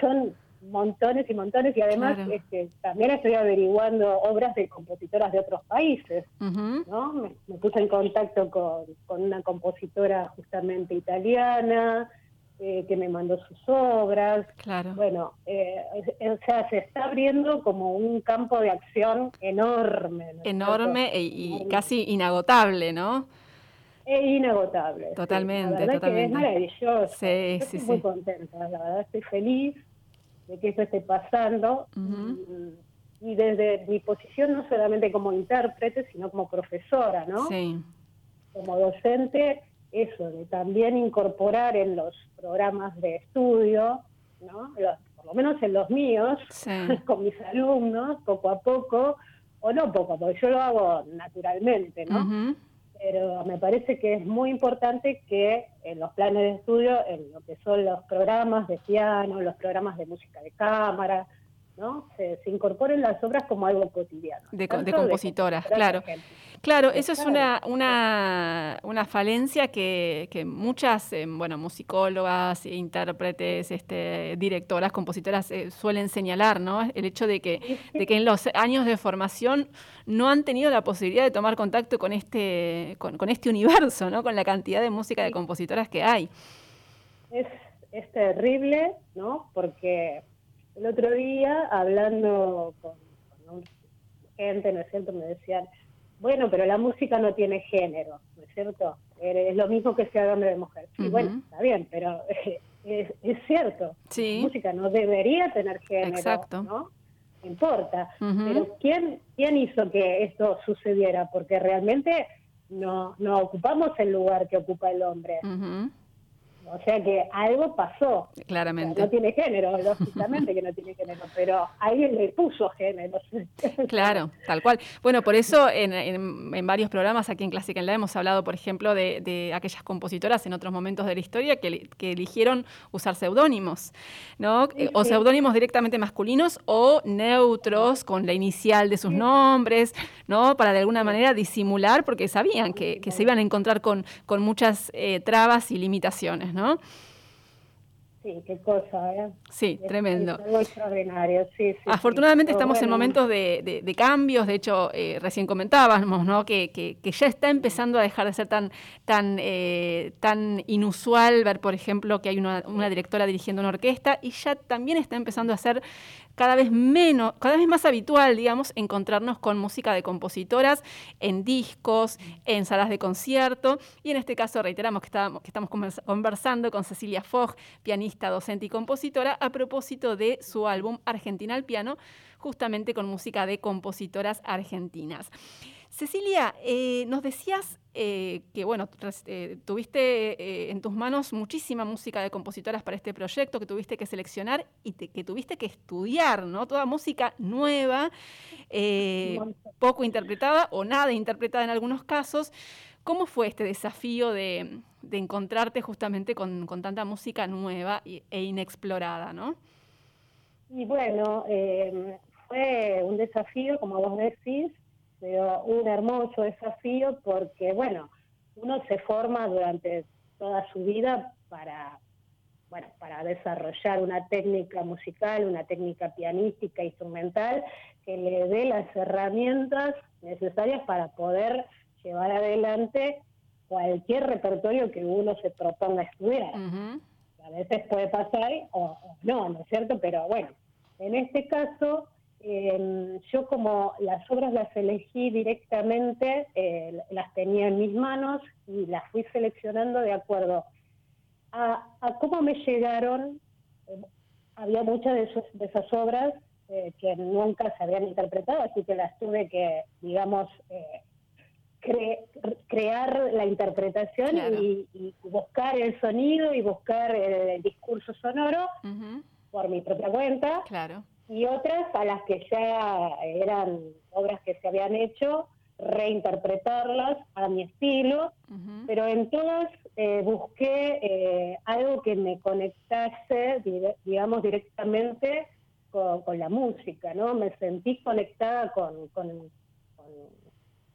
Speaker 6: son montones y montones y además este, también estoy averiguando obras de compositoras de otros países, ¿no? Me, puse en contacto con, con una compositora justamente italiana, eh, que me mandó sus obras.
Speaker 2: Claro.
Speaker 6: Bueno, eh, o sea, se está abriendo como un campo de acción enorme.
Speaker 2: enorme e, y, casi inagotable, ¿no?
Speaker 6: Es inagotable.
Speaker 2: Totalmente,
Speaker 6: la
Speaker 2: totalmente.
Speaker 6: Que es maravilloso.
Speaker 2: Sí,
Speaker 6: estoy muy contenta, la verdad estoy feliz de que esto esté pasando. y, desde mi posición, no solamente como intérprete, sino como profesora, ¿no?
Speaker 2: Sí.
Speaker 6: Como docente, eso, de también incorporar en los programas de estudio, ¿no? por lo menos en los míos, con mis alumnos, poco a poco, o no poco poco, yo lo hago naturalmente, ¿no? Pero me parece que es muy importante que en los planes de estudio, en lo que son los programas de piano, los programas de música de cámara, ¿no? Se, incorporen las obras como algo cotidiano.
Speaker 2: De, compositoras, claro. Claro, eso es una, una, una falencia que, que muchas, eh, bueno, musicólogas, intérpretes, este, directoras, compositoras eh, suelen señalar, ¿no? El hecho de que, de que en los años de formación no han tenido la posibilidad de tomar contacto con este, con, con este universo, ¿no? Con la cantidad de música de compositoras que hay.
Speaker 6: Es, es terrible, ¿no? Porque el otro día, hablando con, gente, ¿no es cierto?, me decían, bueno, pero la música no tiene género, ¿no es cierto? Es lo mismo que sea de hombre o de mujer. Sí, bueno, está bien, pero es, cierto.
Speaker 2: Sí.
Speaker 6: La música no debería tener género,
Speaker 2: Exacto.
Speaker 6: ¿no? importa. Pero ¿quién, ¿quién hizo que esto sucediera? Porque realmente no, no ocupamos el lugar que ocupa el hombre. O sea que algo pasó.
Speaker 2: Claramente.
Speaker 6: no tiene género, lógicamente que no tiene género, pero alguien le puso género.
Speaker 2: Claro, tal cual. Bueno, por eso en, en, varios programas aquí en Clásica en la hemos hablado, por ejemplo, de, de, aquellas compositoras en otros momentos de la historia que, que eligieron usar seudónimos, ¿no? O seudónimos directamente masculinos o neutros con la inicial de sus nombres, ¿no? Para de alguna manera disimular, porque sabían que, que se iban a encontrar con, con muchas eh, trabas y limitaciones, ¿no?
Speaker 6: Sí, qué cosa, ¿eh?
Speaker 2: Sí, tremendo.
Speaker 6: algo extraordinario, sí, sí
Speaker 2: Afortunadamente estamos en momentos de, cambios, de hecho, eh, recién comentábamos, ¿no? Que, que, ya está empezando a dejar de ser tan, tan, eh, tan inusual ver, por ejemplo, que hay una, una, directora dirigiendo una orquesta y ya también está empezando a ser cada vez menos, cada vez más habitual, digamos, encontrarnos con música de compositoras en discos, en salas de concierto. Y en este caso reiteramos que, que estamos conversando con Cecilia Fogg, pianista, docente y compositora, a propósito de su álbum Argentina al piano, justamente con música de compositoras argentinas. Cecilia, eh, nos decías eh, que bueno, eh, tuviste en tus manos muchísima música de compositoras para este proyecto, que tuviste que seleccionar y que tuviste que estudiar, ¿no? Toda música nueva, poco interpretada o nada interpretada en algunos casos. ¿Cómo fue este desafío de, encontrarte justamente con, tanta música nueva e inexplorada, no?
Speaker 6: Y bueno, fue un desafío, como vos decís, pero un hermoso desafío porque, bueno, uno se forma durante toda su vida para, bueno, para desarrollar una técnica musical, una técnica pianística, instrumental, que le dé las herramientas necesarias para poder llevar adelante cualquier repertorio que uno se proponga estudiar. A veces puede pasar o no, ¿no es cierto? Pero bueno, en este caso eh, yo como las obras las elegí directamente, eh, las tenía en mis manos y las fui seleccionando de acuerdo a, cómo me llegaron. había muchas de, esas obras eh, que nunca se habían interpretado, así que las tuve que, digamos, eh, crear la interpretación y, buscar el sonido y buscar el, discurso sonoro por mi propia cuenta.
Speaker 2: Claro
Speaker 6: y otras a las que ya eran obras que se habían hecho, reinterpretarlas a mi estilo, pero en todas eh, busqué eh, algo que me conectase, digamos, directamente con, la música, ¿no? Me sentí conectada con, con,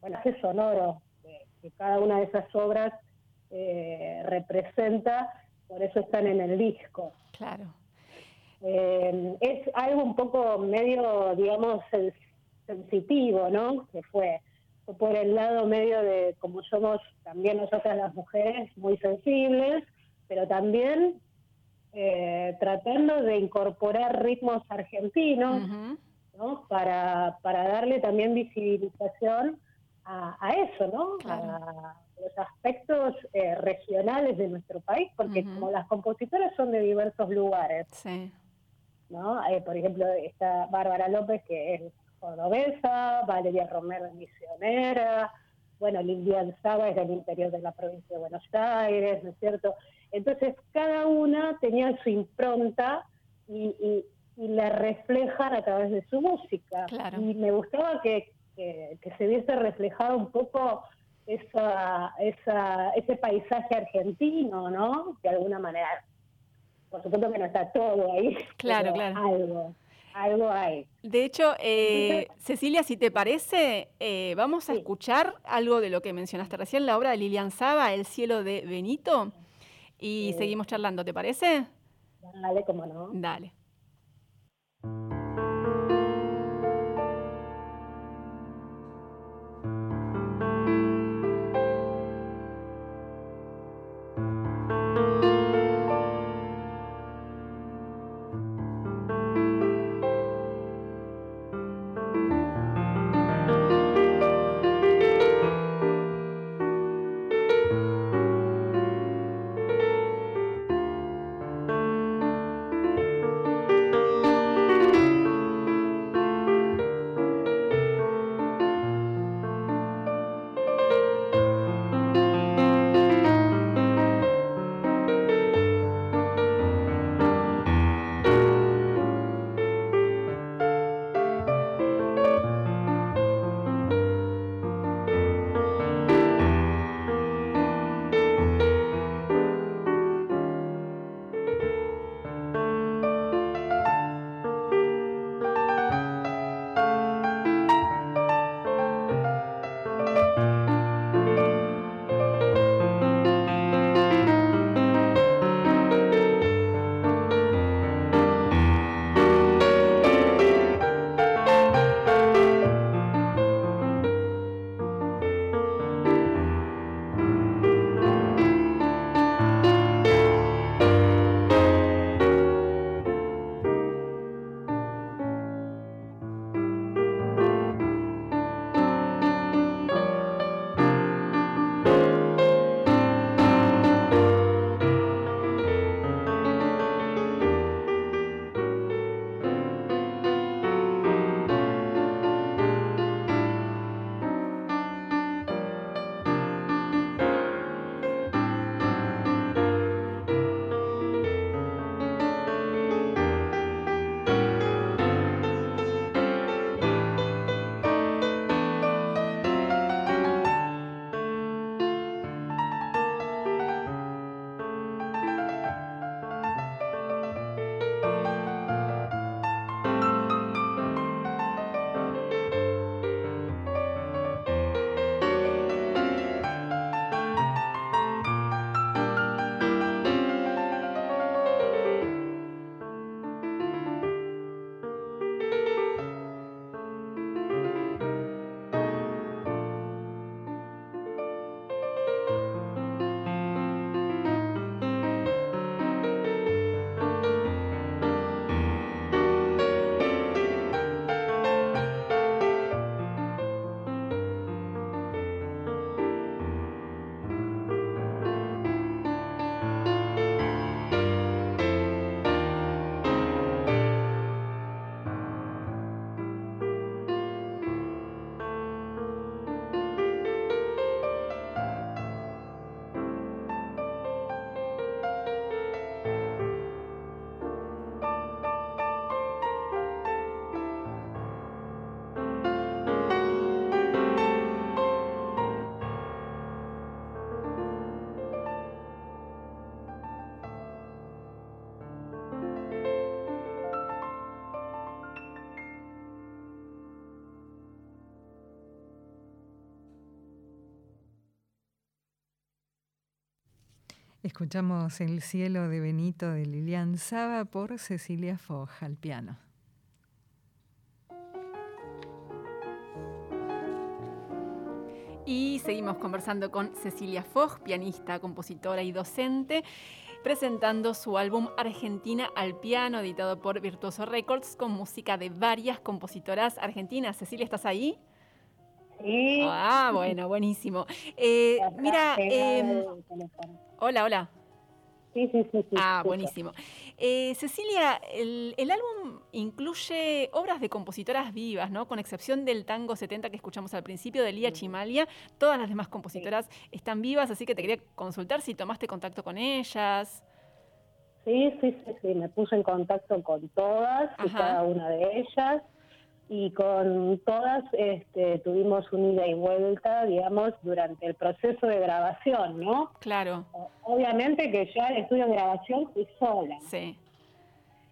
Speaker 6: bueno, ese sonoro que, cada una de esas obras eh, representa, por eso están en el disco.
Speaker 2: Claro.
Speaker 6: Eh, es algo un poco medio, digamos, sensitivo, ¿no? Que fue, por el lado medio de, como somos también nosotras las mujeres, muy sensibles, pero también eh, tratando de incorporar ritmos argentinos, ¿no? Para, para darle también visibilización a, eso, ¿no? A los aspectos eh, regionales de nuestro país, porque como las compositoras son de diversos lugares,
Speaker 2: sí.
Speaker 6: ¿No? Eh, por ejemplo, está Bárbara López, que es cordobesa, Valeria Romero misionera, bueno, Lilian Saga es del interior de la provincia de Buenos Aires, ¿no es cierto? Entonces, cada una tenía su impronta y, y, la reflejan a través de su música. Y me gustaba que, que, que, se viese reflejado un poco esa, esa, ese paisaje argentino, ¿no? De alguna manera por supuesto que no está todo ahí.
Speaker 2: Claro, claro.
Speaker 6: Algo, algo hay.
Speaker 2: De hecho, eh, Cecilia, si te parece, eh, vamos a escuchar algo de lo que mencionaste recién, la obra de Lilian Saba, El cielo de Benito, y seguimos charlando, ¿te parece?
Speaker 6: Dale, cómo no.
Speaker 2: Dale.
Speaker 3: Escuchamos El cielo de Benito de Lilian Saba por Cecilia Foja al piano.
Speaker 2: Y seguimos conversando con Cecilia Foch, pianista, compositora y docente, presentando su álbum Argentina al piano, editado por Virtuoso Records, con música de varias compositoras argentinas. Cecilia, ¿estás ahí?
Speaker 6: Sí.
Speaker 2: Ah, bueno, buenísimo. Eh, mira, eh, hola, hola.
Speaker 6: Sí, sí, sí.
Speaker 2: ah, buenísimo. Eh, Cecilia, el, álbum incluye obras de compositoras vivas, ¿no? Con excepción del tango 70 que escuchamos al principio de Lía Chimalia, todas las demás compositoras están vivas, así que te quería consultar si tomaste contacto con ellas.
Speaker 6: Sí, sí, sí, sí, me puse en contacto con todas y cada una de ellas y con todas este, tuvimos un ida y vuelta, digamos, durante el proceso de grabación, ¿no?
Speaker 2: Claro.
Speaker 6: Obviamente que ya el estudio de grabación fui sola.
Speaker 2: Sí.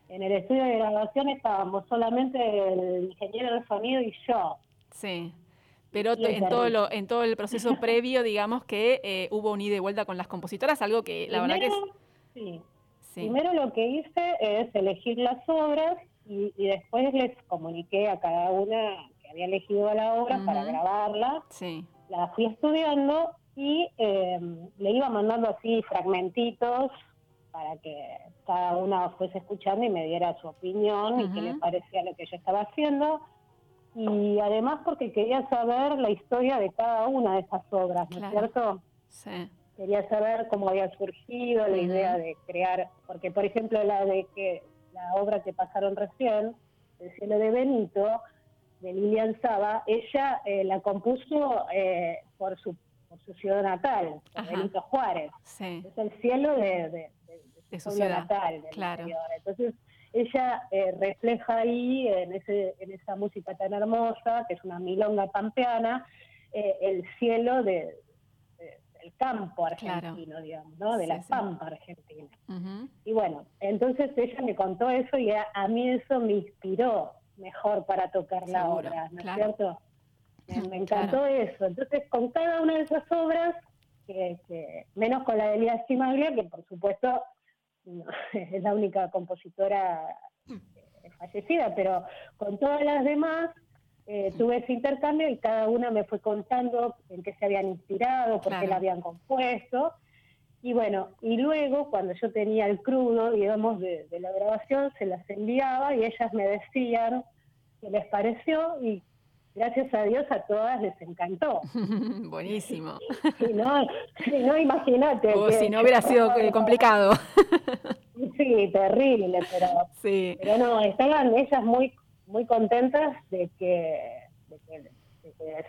Speaker 6: En el estudio de grabación estábamos solamente el ingeniero de sonido y yo.
Speaker 2: Sí. Pero en todo, lo, en todo el proceso previo, digamos que eh, hubo un ida y vuelta con las compositoras, algo que la verdad que es...
Speaker 6: Sí. sí. Primero lo que hice es elegir las obras y, después les comuniqué a cada una que había elegido la obra para grabarla.
Speaker 2: Sí.
Speaker 6: La fui estudiando y eh, le iba mandando así fragmentitos para que cada una fuese escuchando y me diera su opinión y qué le parecía lo que yo estaba haciendo. Y además porque quería saber la historia de cada una de esas obras, ¿no es cierto?
Speaker 2: Sí.
Speaker 6: Quería saber cómo había surgido la idea de crear, porque por ejemplo la de que la obra que pasaron recién, El cielo de Benito, de Lilian Saba, ella eh, la compuso eh, por, su, por su ciudad natal, Benito Juárez. Es el cielo de,
Speaker 2: su, ciudad natal.
Speaker 6: claro. Entonces, ella eh, refleja ahí, en, ese, en esa música tan hermosa, que es una milonga pampeana, el cielo de, el campo argentino, digamos, ¿no? De la pampa argentina. Y bueno, entonces ella me contó eso y a, mí eso me inspiró mejor para tocar la obra, ¿no es cierto? Me, encantó eso. Entonces, con cada una de esas obras, que, menos con la de Elías Chimaglia, que por supuesto es la única compositora eh, fallecida, pero con todas las demás eh, tuve ese intercambio y cada una me fue contando en qué se habían inspirado, por qué la habían compuesto. Y bueno, y luego cuando yo tenía el crudo, digamos, de, la grabación, se las enviaba y ellas me decían qué les pareció y gracias a Dios a todas les encantó.
Speaker 2: Buenísimo.
Speaker 6: si no, no imagínate.
Speaker 2: O si no hubiera sido complicado.
Speaker 6: sí, terrible, pero,
Speaker 2: sí.
Speaker 6: pero no, estaban ellas muy muy contentas de que, de que,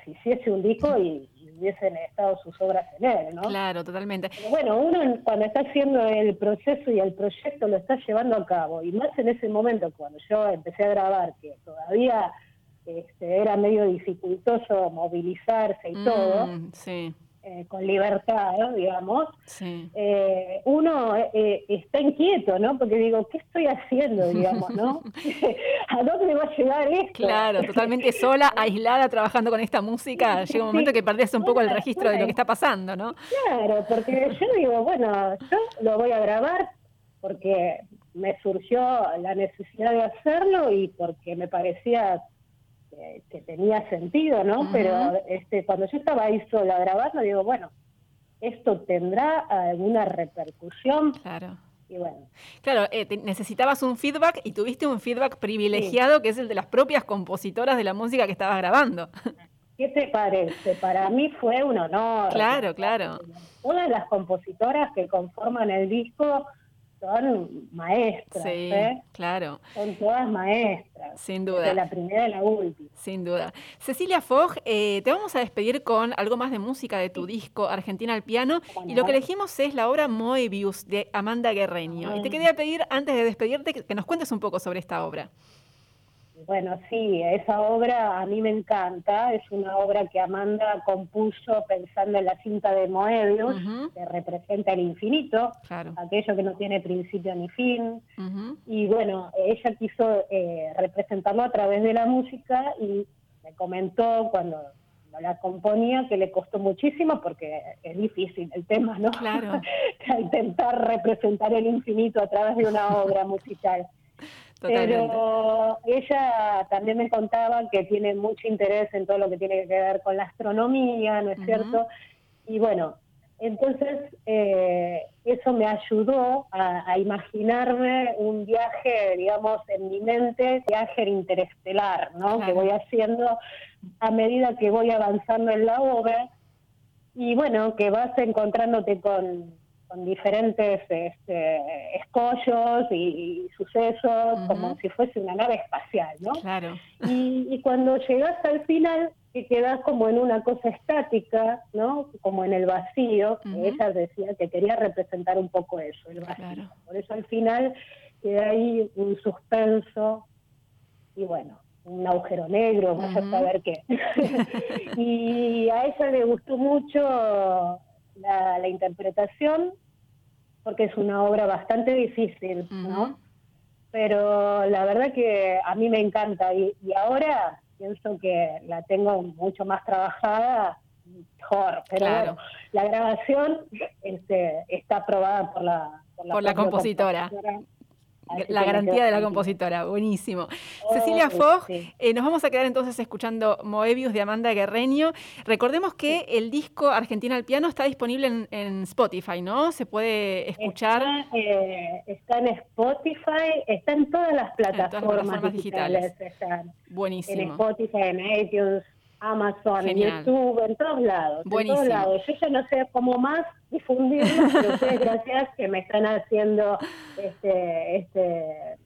Speaker 6: se hiciese un disco y, hubiesen estado sus obras en él, ¿no?
Speaker 2: Claro, totalmente.
Speaker 6: bueno, uno cuando está haciendo el proceso y el proyecto lo está llevando a cabo, y más en ese momento cuando yo empecé a grabar, que todavía este, era medio dificultoso movilizarse y mm, todo.
Speaker 2: Sí.
Speaker 6: Eh, con libertad, digamos, eh, uno eh, está inquieto, ¿no? Porque digo, ¿qué estoy haciendo, digamos, no? ¿A dónde va a llegar esto?
Speaker 2: Claro, totalmente sola, aislada, trabajando con esta música, llega un momento que perdés un poco el registro de lo que está pasando, ¿no?
Speaker 6: Claro, porque yo digo, bueno, yo lo voy a grabar porque me surgió la necesidad de hacerlo y porque me parecía que, tenía sentido, ¿no? Pero este, cuando yo estaba ahí sola grabando, digo, bueno, ¿esto tendrá alguna repercusión?
Speaker 2: Claro.
Speaker 6: Y bueno.
Speaker 2: Claro, eh, necesitabas un feedback y tuviste un feedback privilegiado que es el de las propias compositoras de la música que estabas grabando.
Speaker 6: ¿Qué te parece? Para mí fue un honor.
Speaker 2: Claro, claro.
Speaker 6: Una de las compositoras que conforman el disco son maestras.
Speaker 2: Sí,
Speaker 6: ¿eh?
Speaker 2: claro.
Speaker 6: Son todas maestras.
Speaker 2: Sin duda.
Speaker 6: De la primera y la última.
Speaker 2: Sin duda. Cecilia Fogg, eh, te vamos a despedir con algo más de música de tu disco Argentina al piano. Y lo que elegimos es la obra Moebius de Amanda Guerreño. Y te quería pedir, antes de despedirte, que nos cuentes un poco sobre esta obra.
Speaker 6: Bueno, sí, esa obra a mí me encanta. Es una obra que Amanda compuso pensando en la cinta de Moebius, que representa el infinito, aquello que no tiene principio ni fin. Y bueno, ella quiso eh, representarlo a través de la música y me comentó cuando la componía, que le costó muchísimo porque es difícil el tema, ¿no?
Speaker 2: Claro.
Speaker 6: Intentar representar el infinito a través de una obra musical. Pero ella también me contaba que tiene mucho interés en todo lo que tiene que ver con la astronomía, ¿no es cierto? Y bueno, entonces eh, eso me ayudó a, imaginarme un viaje, digamos, en mi mente, viaje interestelar, ¿no? Que voy haciendo a medida que voy avanzando en la obra. Y bueno, que vas encontrándote con con diferentes este, escollos y, sucesos, como si fuese una nave espacial, ¿no?
Speaker 2: Claro.
Speaker 6: Y, cuando llegas al final, que quedas como en una cosa estática, ¿no? Como en el vacío, ella decía que quería representar un poco eso, el vacío. Por eso al final queda ahí un suspenso y bueno, un agujero negro, vaya a saber qué. y a ella le gustó mucho la, interpretación, porque es una obra bastante difícil, ¿no? Pero la verdad que a mí me encanta y, ahora pienso que la tengo mucho más trabajada, mejor. Pero bueno, la grabación este, está aprobada por la,
Speaker 2: por la, compositora la garantía de la compositora, buenísimo. Cecilia Fogg, eh, nos vamos a quedar entonces escuchando Moebius de Amanda Guerreño. Recordemos que el disco Argentina al piano está disponible en, Spotify, ¿no? Se puede escuchar.
Speaker 6: Eh, está, en Spotify, está en todas las plataformas, digitales.
Speaker 2: buenísimo.
Speaker 6: En Spotify, en iTunes, Amazon, en YouTube, en todos lados.
Speaker 2: Buenísimo.
Speaker 6: En todos lados. Yo ya no sé cómo más difundirlo, pero ustedes gracias que me están haciendo este, este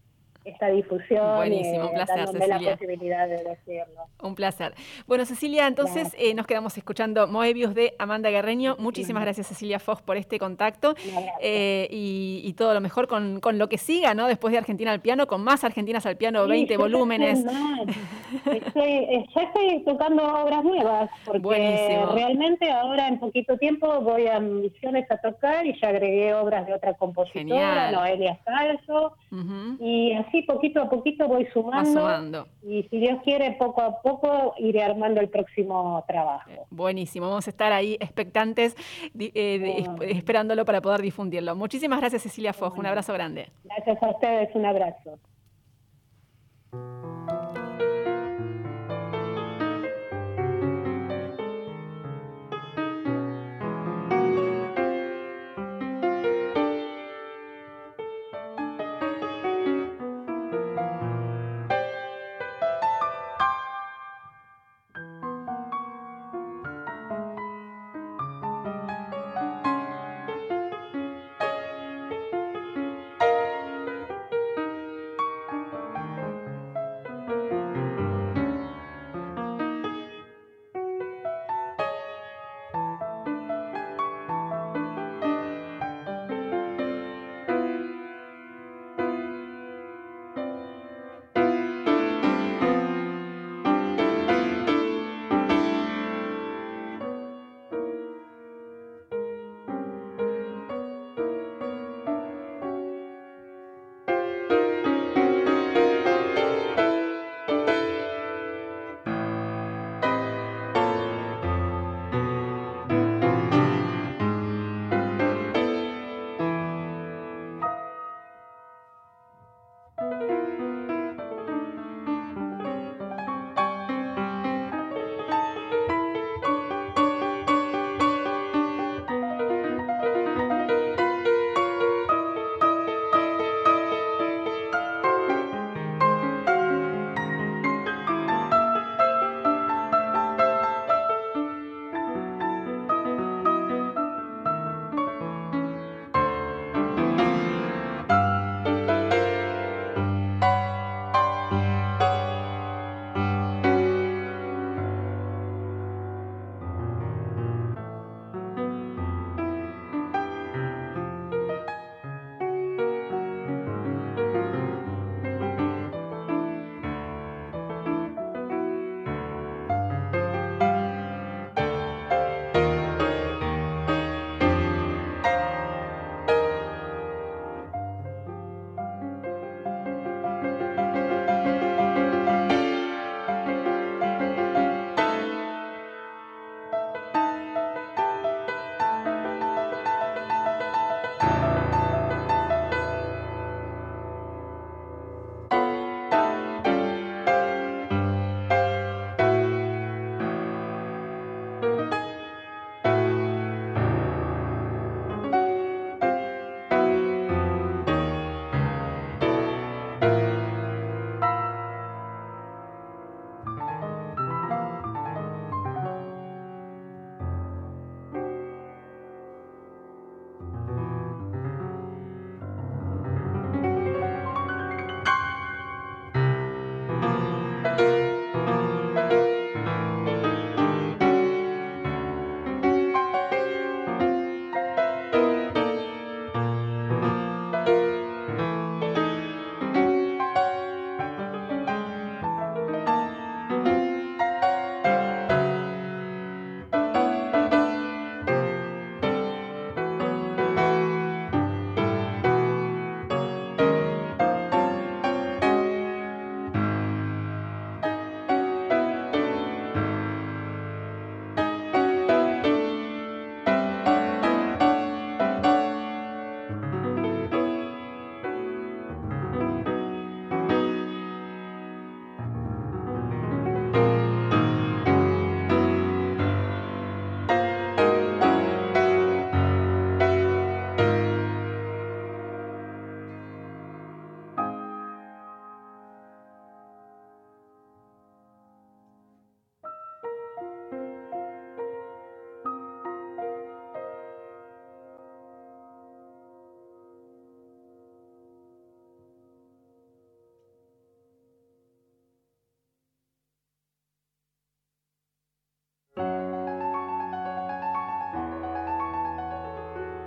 Speaker 6: esta difusión
Speaker 2: Buenísimo, un placer,
Speaker 6: Cecilia. la posibilidad de decirlo.
Speaker 2: Un placer. Bueno, Cecilia, entonces eh, nos quedamos escuchando Moebius de Amanda Guerreño. Muchísimas gracias, Cecilia Fox, por este contacto eh, y, todo lo mejor con, con, lo que siga, ¿no? Después de Argentina al piano, con más Argentinas al piano, 20 volúmenes.
Speaker 6: Estoy, ya estoy tocando obras nuevas, porque realmente ahora en poquito tiempo voy a Misiones a tocar y ya agregué obras de otra compositora, Noelia Salso, y así sí, poquito a poquito voy sumando, Y si Dios quiere, poco a poco iré armando el próximo trabajo. Eh,
Speaker 2: buenísimo, vamos a estar ahí expectantes, eh, esperándolo para poder difundirlo. Muchísimas gracias, Cecilia Fox. Un abrazo grande.
Speaker 6: Gracias a ustedes, un abrazo.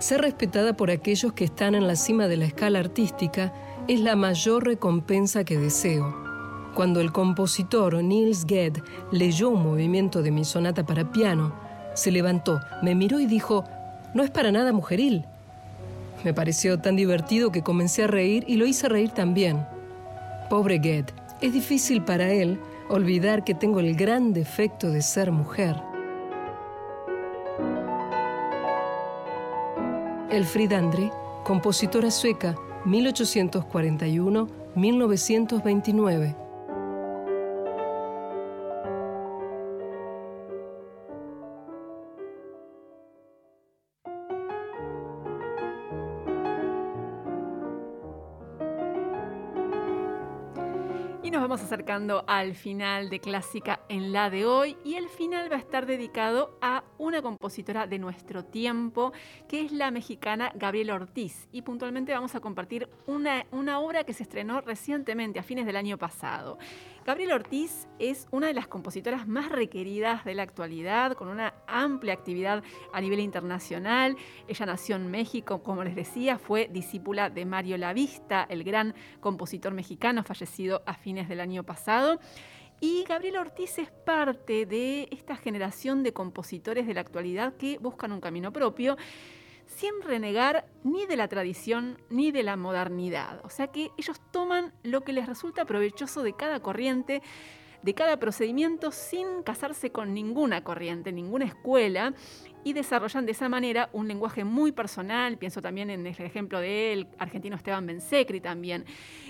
Speaker 4: Ser respetada por aquellos que están en la cima de la escala artística es la mayor recompensa que deseo. Cuando el compositor Niels Gedd leyó un movimiento de mi sonata para piano, se levantó, me miró y dijo, no es para nada mujeril. Me pareció tan divertido que comencé a reír y lo hice reír también. Pobre Gedd, es difícil para él olvidar que tengo el gran defecto de ser mujer. Elfrid Andre, compositora sueca, 1841-1929.
Speaker 2: Al final de Clásica en la de hoy y el final va a estar dedicado a una compositora de nuestro tiempo, que es la mexicana Gabriela Ortiz. Y puntualmente vamos a compartir una, una obra que se estrenó recientemente, a fines del año pasado. Gabriela Ortiz es una de las compositoras más requeridas de la actualidad, con una amplia actividad a nivel internacional. Ella nació en México, como les decía, fue discípula de Mario Lavista, el gran compositor mexicano fallecido a fines del año pasado. Y Gabriela Ortiz es parte de esta generación de compositores de la actualidad que buscan un camino propio sin renegar ni de la tradición ni de la modernidad. O sea que ellos toman lo que les resulta provechoso de cada corriente, de cada procedimiento sin casarse con ninguna corriente, ninguna escuela, y desarrollan de esa manera un lenguaje muy personal. Pienso también en el ejemplo del argentino Esteban Bensecri también.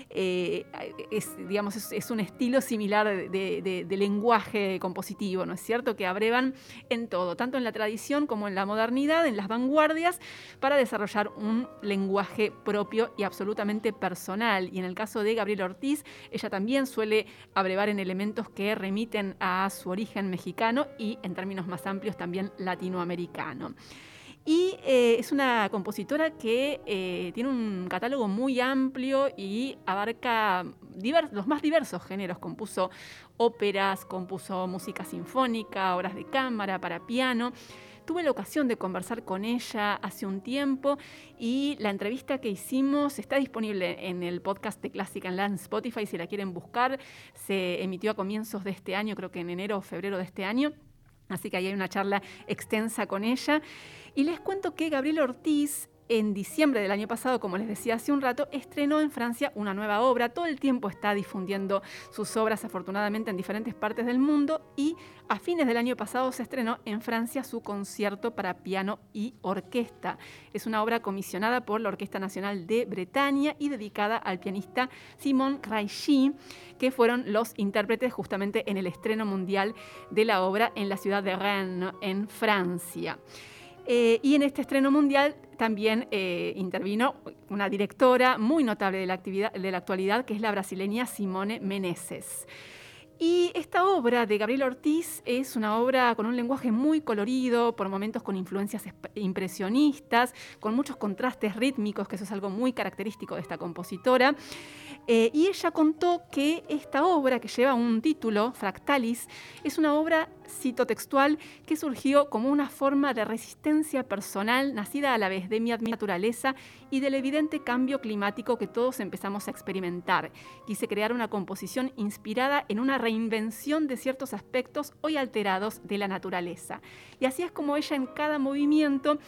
Speaker 2: Eh, es, digamos, es, un estilo similar de, lenguaje compositivo, ¿no es cierto? Que abrevan en todo, tanto en la tradición como en la modernidad, en las vanguardias, para desarrollar un lenguaje propio y absolutamente personal. Y en el caso de Gabriela Ortiz, ella también suele abrevar en elementos que remiten a su origen mexicano y, en términos más amplios, también latinoamericano. Y eh, es una compositora que eh, tiene un catálogo muy amplio y abarca los más diversos géneros. Compuso óperas, compuso música sinfónica, obras de cámara, para piano. Tuve la ocasión de conversar con ella hace un tiempo y la entrevista que hicimos está disponible en el podcast de Clásica en Spotify si la quieren buscar. Se emitió a comienzos de este año, creo que en enero o febrero de este año. Así que ahí hay una charla extensa con ella. Y les cuento que Gabriel Ortiz en diciembre del año pasado, como les decía hace un rato, estrenó en Francia una nueva obra. Todo el tiempo está difundiendo sus obras, afortunadamente, en diferentes partes del mundo. Y a fines del año pasado se estrenó en Francia su concierto para piano y orquesta. Es una obra comisionada por la Orquesta Nacional de Bretaña y dedicada al pianista Simon Reichy, que fueron los intérpretes justamente en el estreno mundial de la obra en la ciudad de Rennes, en Francia. Eh, y en este estreno mundial también eh, intervino una directora muy notable de la, actividad, de la actualidad, que es la brasileña Simone Meneses. Y esta obra de Gabriel Ortiz es una obra con un lenguaje muy colorido, por momentos con influencias impresionistas, con muchos contrastes rítmicos, que eso es algo muy característico de esta compositora. Eh, y ella contó que esta obra, que lleva un título, Fractalis, es una obra, cito textual, que surgió como una forma de resistencia personal nacida a la vez de mi naturaleza y del evidente cambio climático que todos empezamos a experimentar. Quise crear una composición inspirada en una reinvención de ciertos aspectos hoy alterados de la naturaleza. Y así es como ella en cada movimiento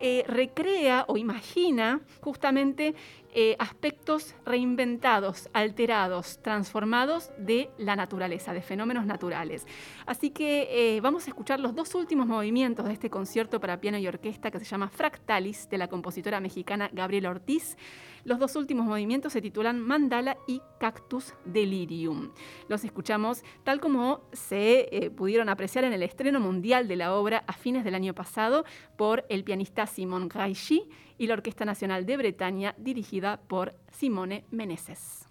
Speaker 2: eh, recrea o imagina justamente eh, aspectos reinventados, alterados, transformados de la naturaleza, de fenómenos naturales. Así que eh, vamos a escuchar los dos últimos movimientos de este concierto para piano y orquesta que se llama Fractalis, de la compositora mexicana Gabriela Ortiz. Los dos últimos movimientos se titulan Mandala y Cactus Delirium. Los escuchamos tal como se eh, pudieron apreciar en el estreno mundial de la obra a fines del año pasado por el pianista Simon Graichi y la Orquesta Nacional de Bretaña dirigida por Simone Meneses.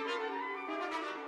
Speaker 3: Música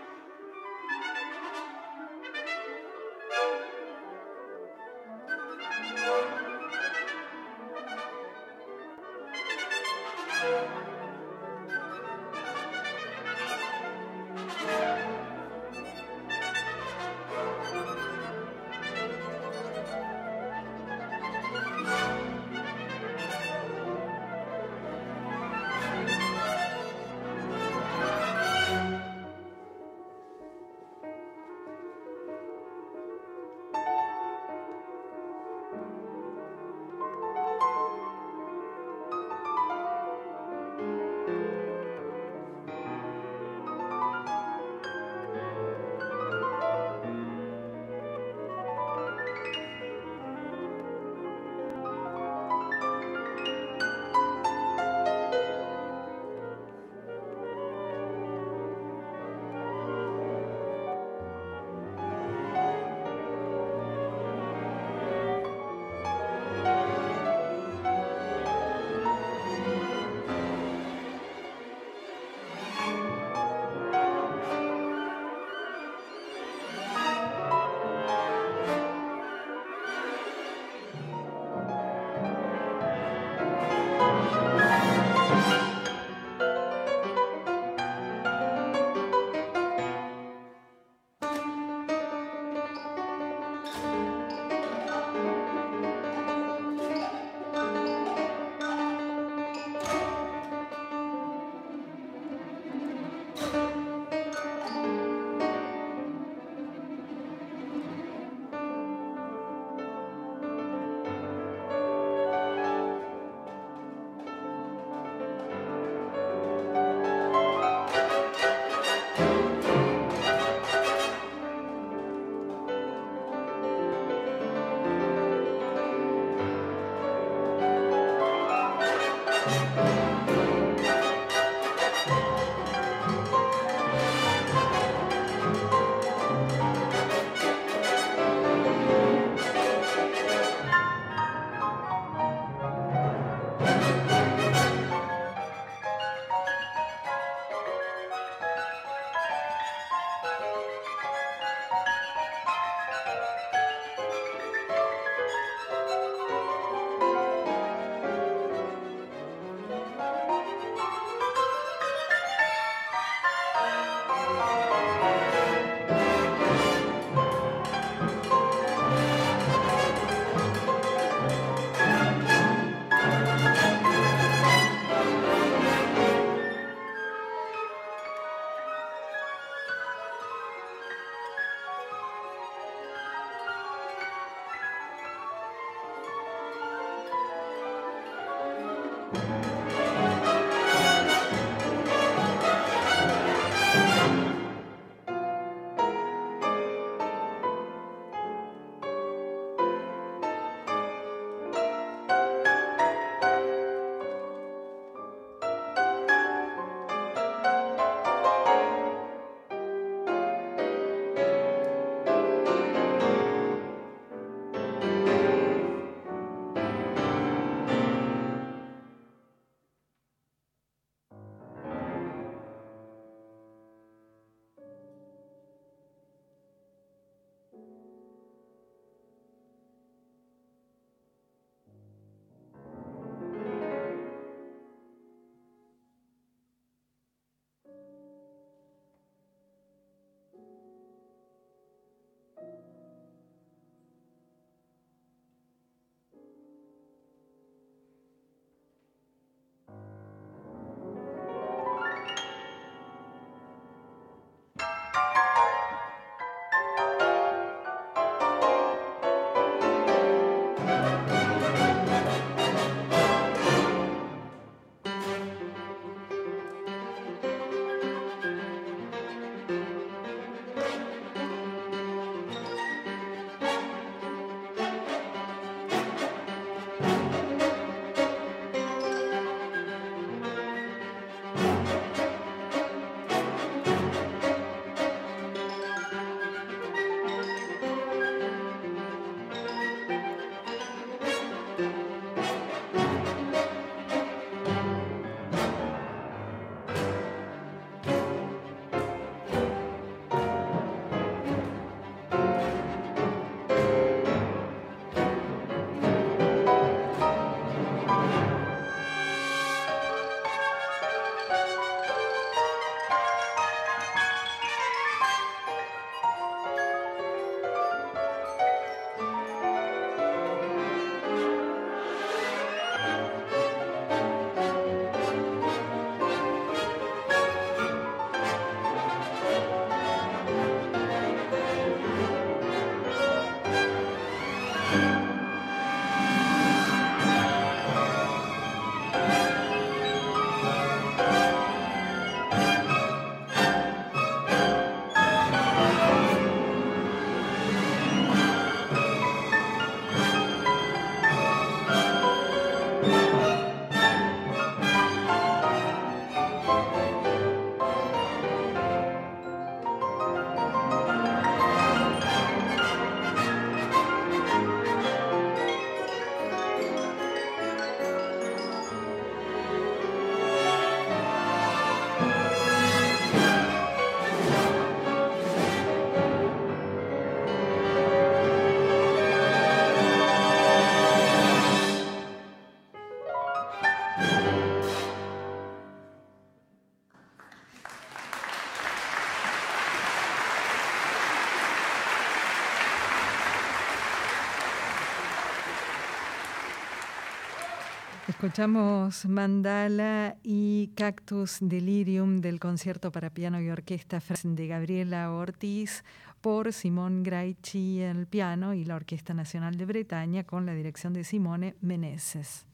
Speaker 3: Escuchamos Mandala y Cactus Delirium del concierto para piano y orquesta de Gabriela Ortiz por Simón Graichi el piano y la Orquesta Nacional de Bretaña con la dirección de Simone Meneses.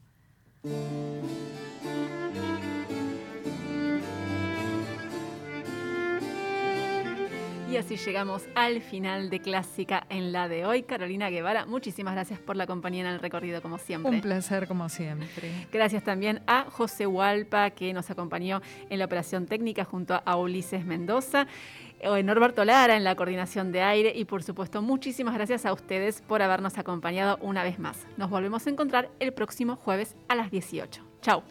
Speaker 2: Y así llegamos al final de Clásica en la de hoy. Carolina Guevara, muchísimas gracias por la compañía en el recorrido, como siempre.
Speaker 3: Un placer, como siempre.
Speaker 2: Gracias también a José Hualpa, que nos acompañó en la operación técnica junto a Ulises Mendoza. Eh, Norberto Lara en la coordinación de aire y por supuesto muchísimas gracias a ustedes por habernos acompañado una vez más. Nos volvemos a encontrar el próximo jueves a las 18. Chao.